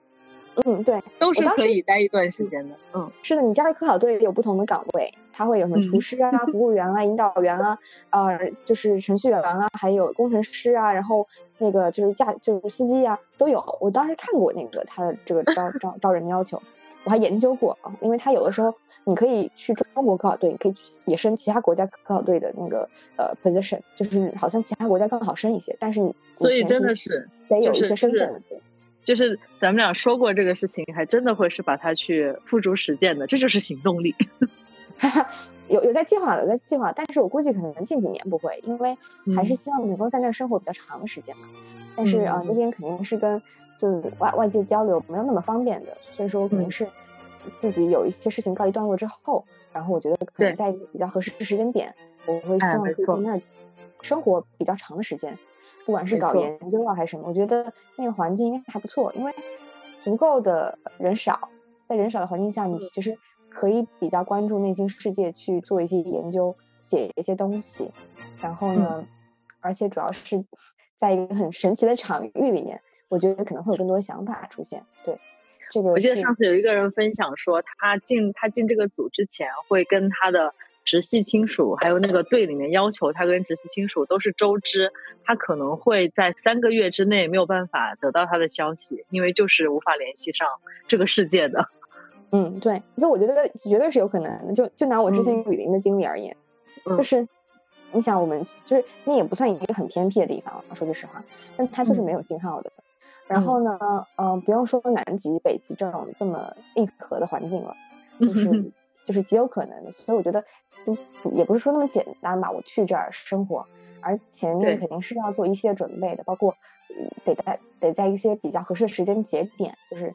嗯，对，都是可以待一段时间的。嗯，是的，你加入科考队有不同的岗位，他会有什么厨师啊、服务员啊、引导员啊，呃，就是程序员啊，还有工程师啊，然后那个就是驾就是司机啊都有。我当时看过那个他的这个招招招人的要求，我还研究过啊，因为他有的时候你可以去中国科考队，你可以也升其他国家科考队的那个呃 position，就是好像其他国家更好升一些，但是你所以真的是得有一些身份。就是咱们俩说过这个事情，还真的会是把它去付诸实践的，这就是行动力。[LAUGHS] 有有在计划，有在计划，但是我估计可能近几年不会，因为还是希望能够在那儿生活比较长的时间嘛。但是啊，那边肯定是跟就是外外界交流没有那么方便的，所以说我肯定是自己有一些事情告一段落之后，然后我觉得可能在一个比较合适的时间点，我会希望可以在那儿生活比较长的时间。不管是搞研究啊还是什么，我觉得那个环境应该还不错，因为足够的人少，在人少的环境下，你其实可以比较关注内心世界，去做一些研究，写一些东西。然后呢，而且主要是在一个很神奇的场域里面，我觉得可能会有更多的想法出现。对，这个我记得上次有一个人分享说，他进他进这个组之前会跟他的。直系亲属还有那个队里面要求他跟直系亲属都是周知，他可能会在三个月之内没有办法得到他的消息，因为就是无法联系上这个世界的。[LAUGHS] 嗯，对，就我觉得绝对是有可能的。就就拿我之前雨林的经历而言，就是你想我们就是那也不算一个很偏僻的地方，说句实话，但它就是没有信号的。然后呢，嗯，不用说南极、北极这种这么硬核的环境了，就是就是极有可能。所以我觉得。就也不是说那么简单吧，我去这儿生活，而前面肯定是要做一些准备的，包括得在得在一些比较合适的时间节点，就是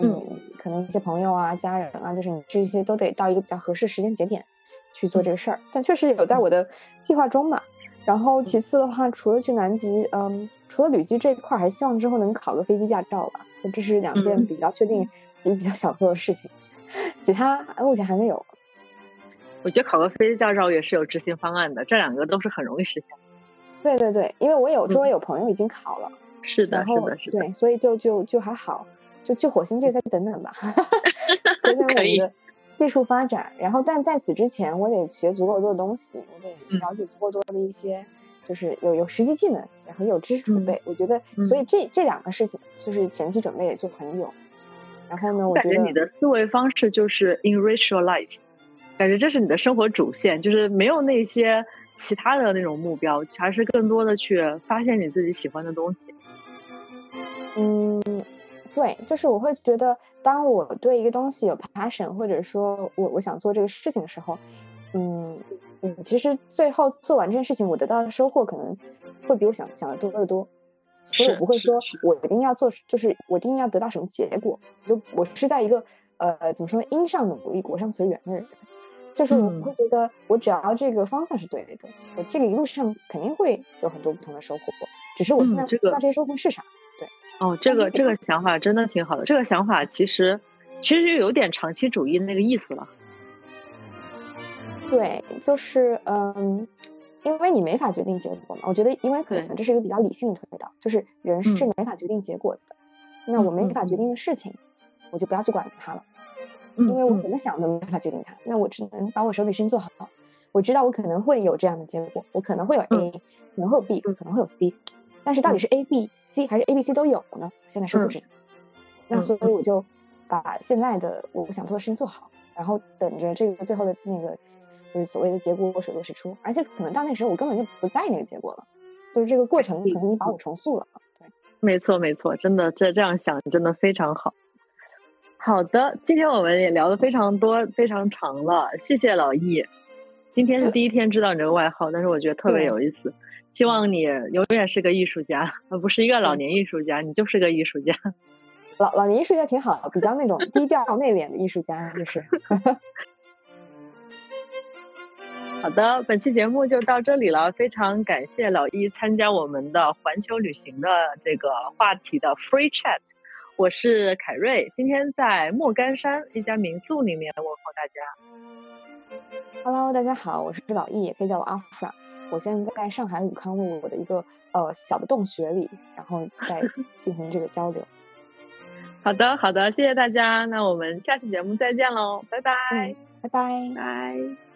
嗯，可能一些朋友啊、家人啊，就是你这些都得到一个比较合适时间节点去做这个事儿。但确实有在我的计划中嘛。然后其次的话，除了去南极，嗯，除了旅居这一块，还希望之后能考个飞机驾照吧。这是两件比较确定也比较想做的事情，其他目前还没有。我觉得考个飞机驾照也是有执行方案的，这两个都是很容易实现。对对对，因为我有周围有朋友已经考了，是的，是的，是的，对，所以就就就还好，就去火星这再等等吧，[LAUGHS] 等等 [LAUGHS] 我们的技术发展。然后，但在此之前，我得学足够多的东西，我得了解足够多的一些，就是有有实际技能，然后有知识储备。我觉得，所以这这两个事情就是前期准备也就很有。然后呢，我感觉你的思维方式就是 enrich your life。感觉这是你的生活主线，就是没有那些其他的那种目标，还是更多的去发现你自己喜欢的东西。嗯，对，就是我会觉得，当我对一个东西有 passion，或者说我我想做这个事情的时候，嗯嗯，其实最后做完这件事情，我得到的收获可能会比我想想的多得多。所以我不会说我一定要做，就是我一定要得到什么结果。就我是在一个呃怎么说，因上努力，果上随缘的人。就是我会觉得，我只要这个方向是对的，我这个一路上肯定会有很多不同的收获。只是我现在不知道这些收获是啥。对，哦，这个这个想法真的挺好的。这个想法其实其实就有点长期主义的那个意思了。对，就是嗯，因为你没法决定结果嘛。我觉得，因为可能这是一个比较理性的推导，就是人是没法决定结果的。那我没法决定的事情，我就不要去管它了。因为我怎么想都没法决定它，那我只能把我手里事情做好。我知道我可能会有这样的结果，我可能会有 A，可能会有 B，可能会有 C，但是到底是 A、B、C 还是 A、B、C 都有呢？现在是不知道。那所以我就把现在的我想做的事情做好，然后等着这个最后的那个就是所谓的结果水落石出。而且可能到那时候我根本就不在意那个结果了，就是这个过程可能你把我重塑了。对，[LAUGHS] 没错没错，真的这这样想真的非常好。好的，今天我们也聊的非常多非常长了，谢谢老易。今天是第一天知道你这个外号，但是我觉得特别有意思。希望你永远是个艺术家，而不是一个老年艺术家，你就是个艺术家。[LAUGHS] 老老年艺术家挺好，比较那种低调内敛的艺术家，就是。[LAUGHS] 好的，本期节目就到这里了，非常感谢老一参加我们的环球旅行的这个话题的 free chat。我是凯瑞，今天在莫干山一家民宿里面问候大家。Hello，大家好，我是老易，也可以叫我阿弗拉。我现在在上海武康路我的一个呃小的洞穴里，然后 [LAUGHS] 再进行这个交流。好的，好的，谢谢大家，那我们下期节目再见喽，拜拜，拜拜，拜。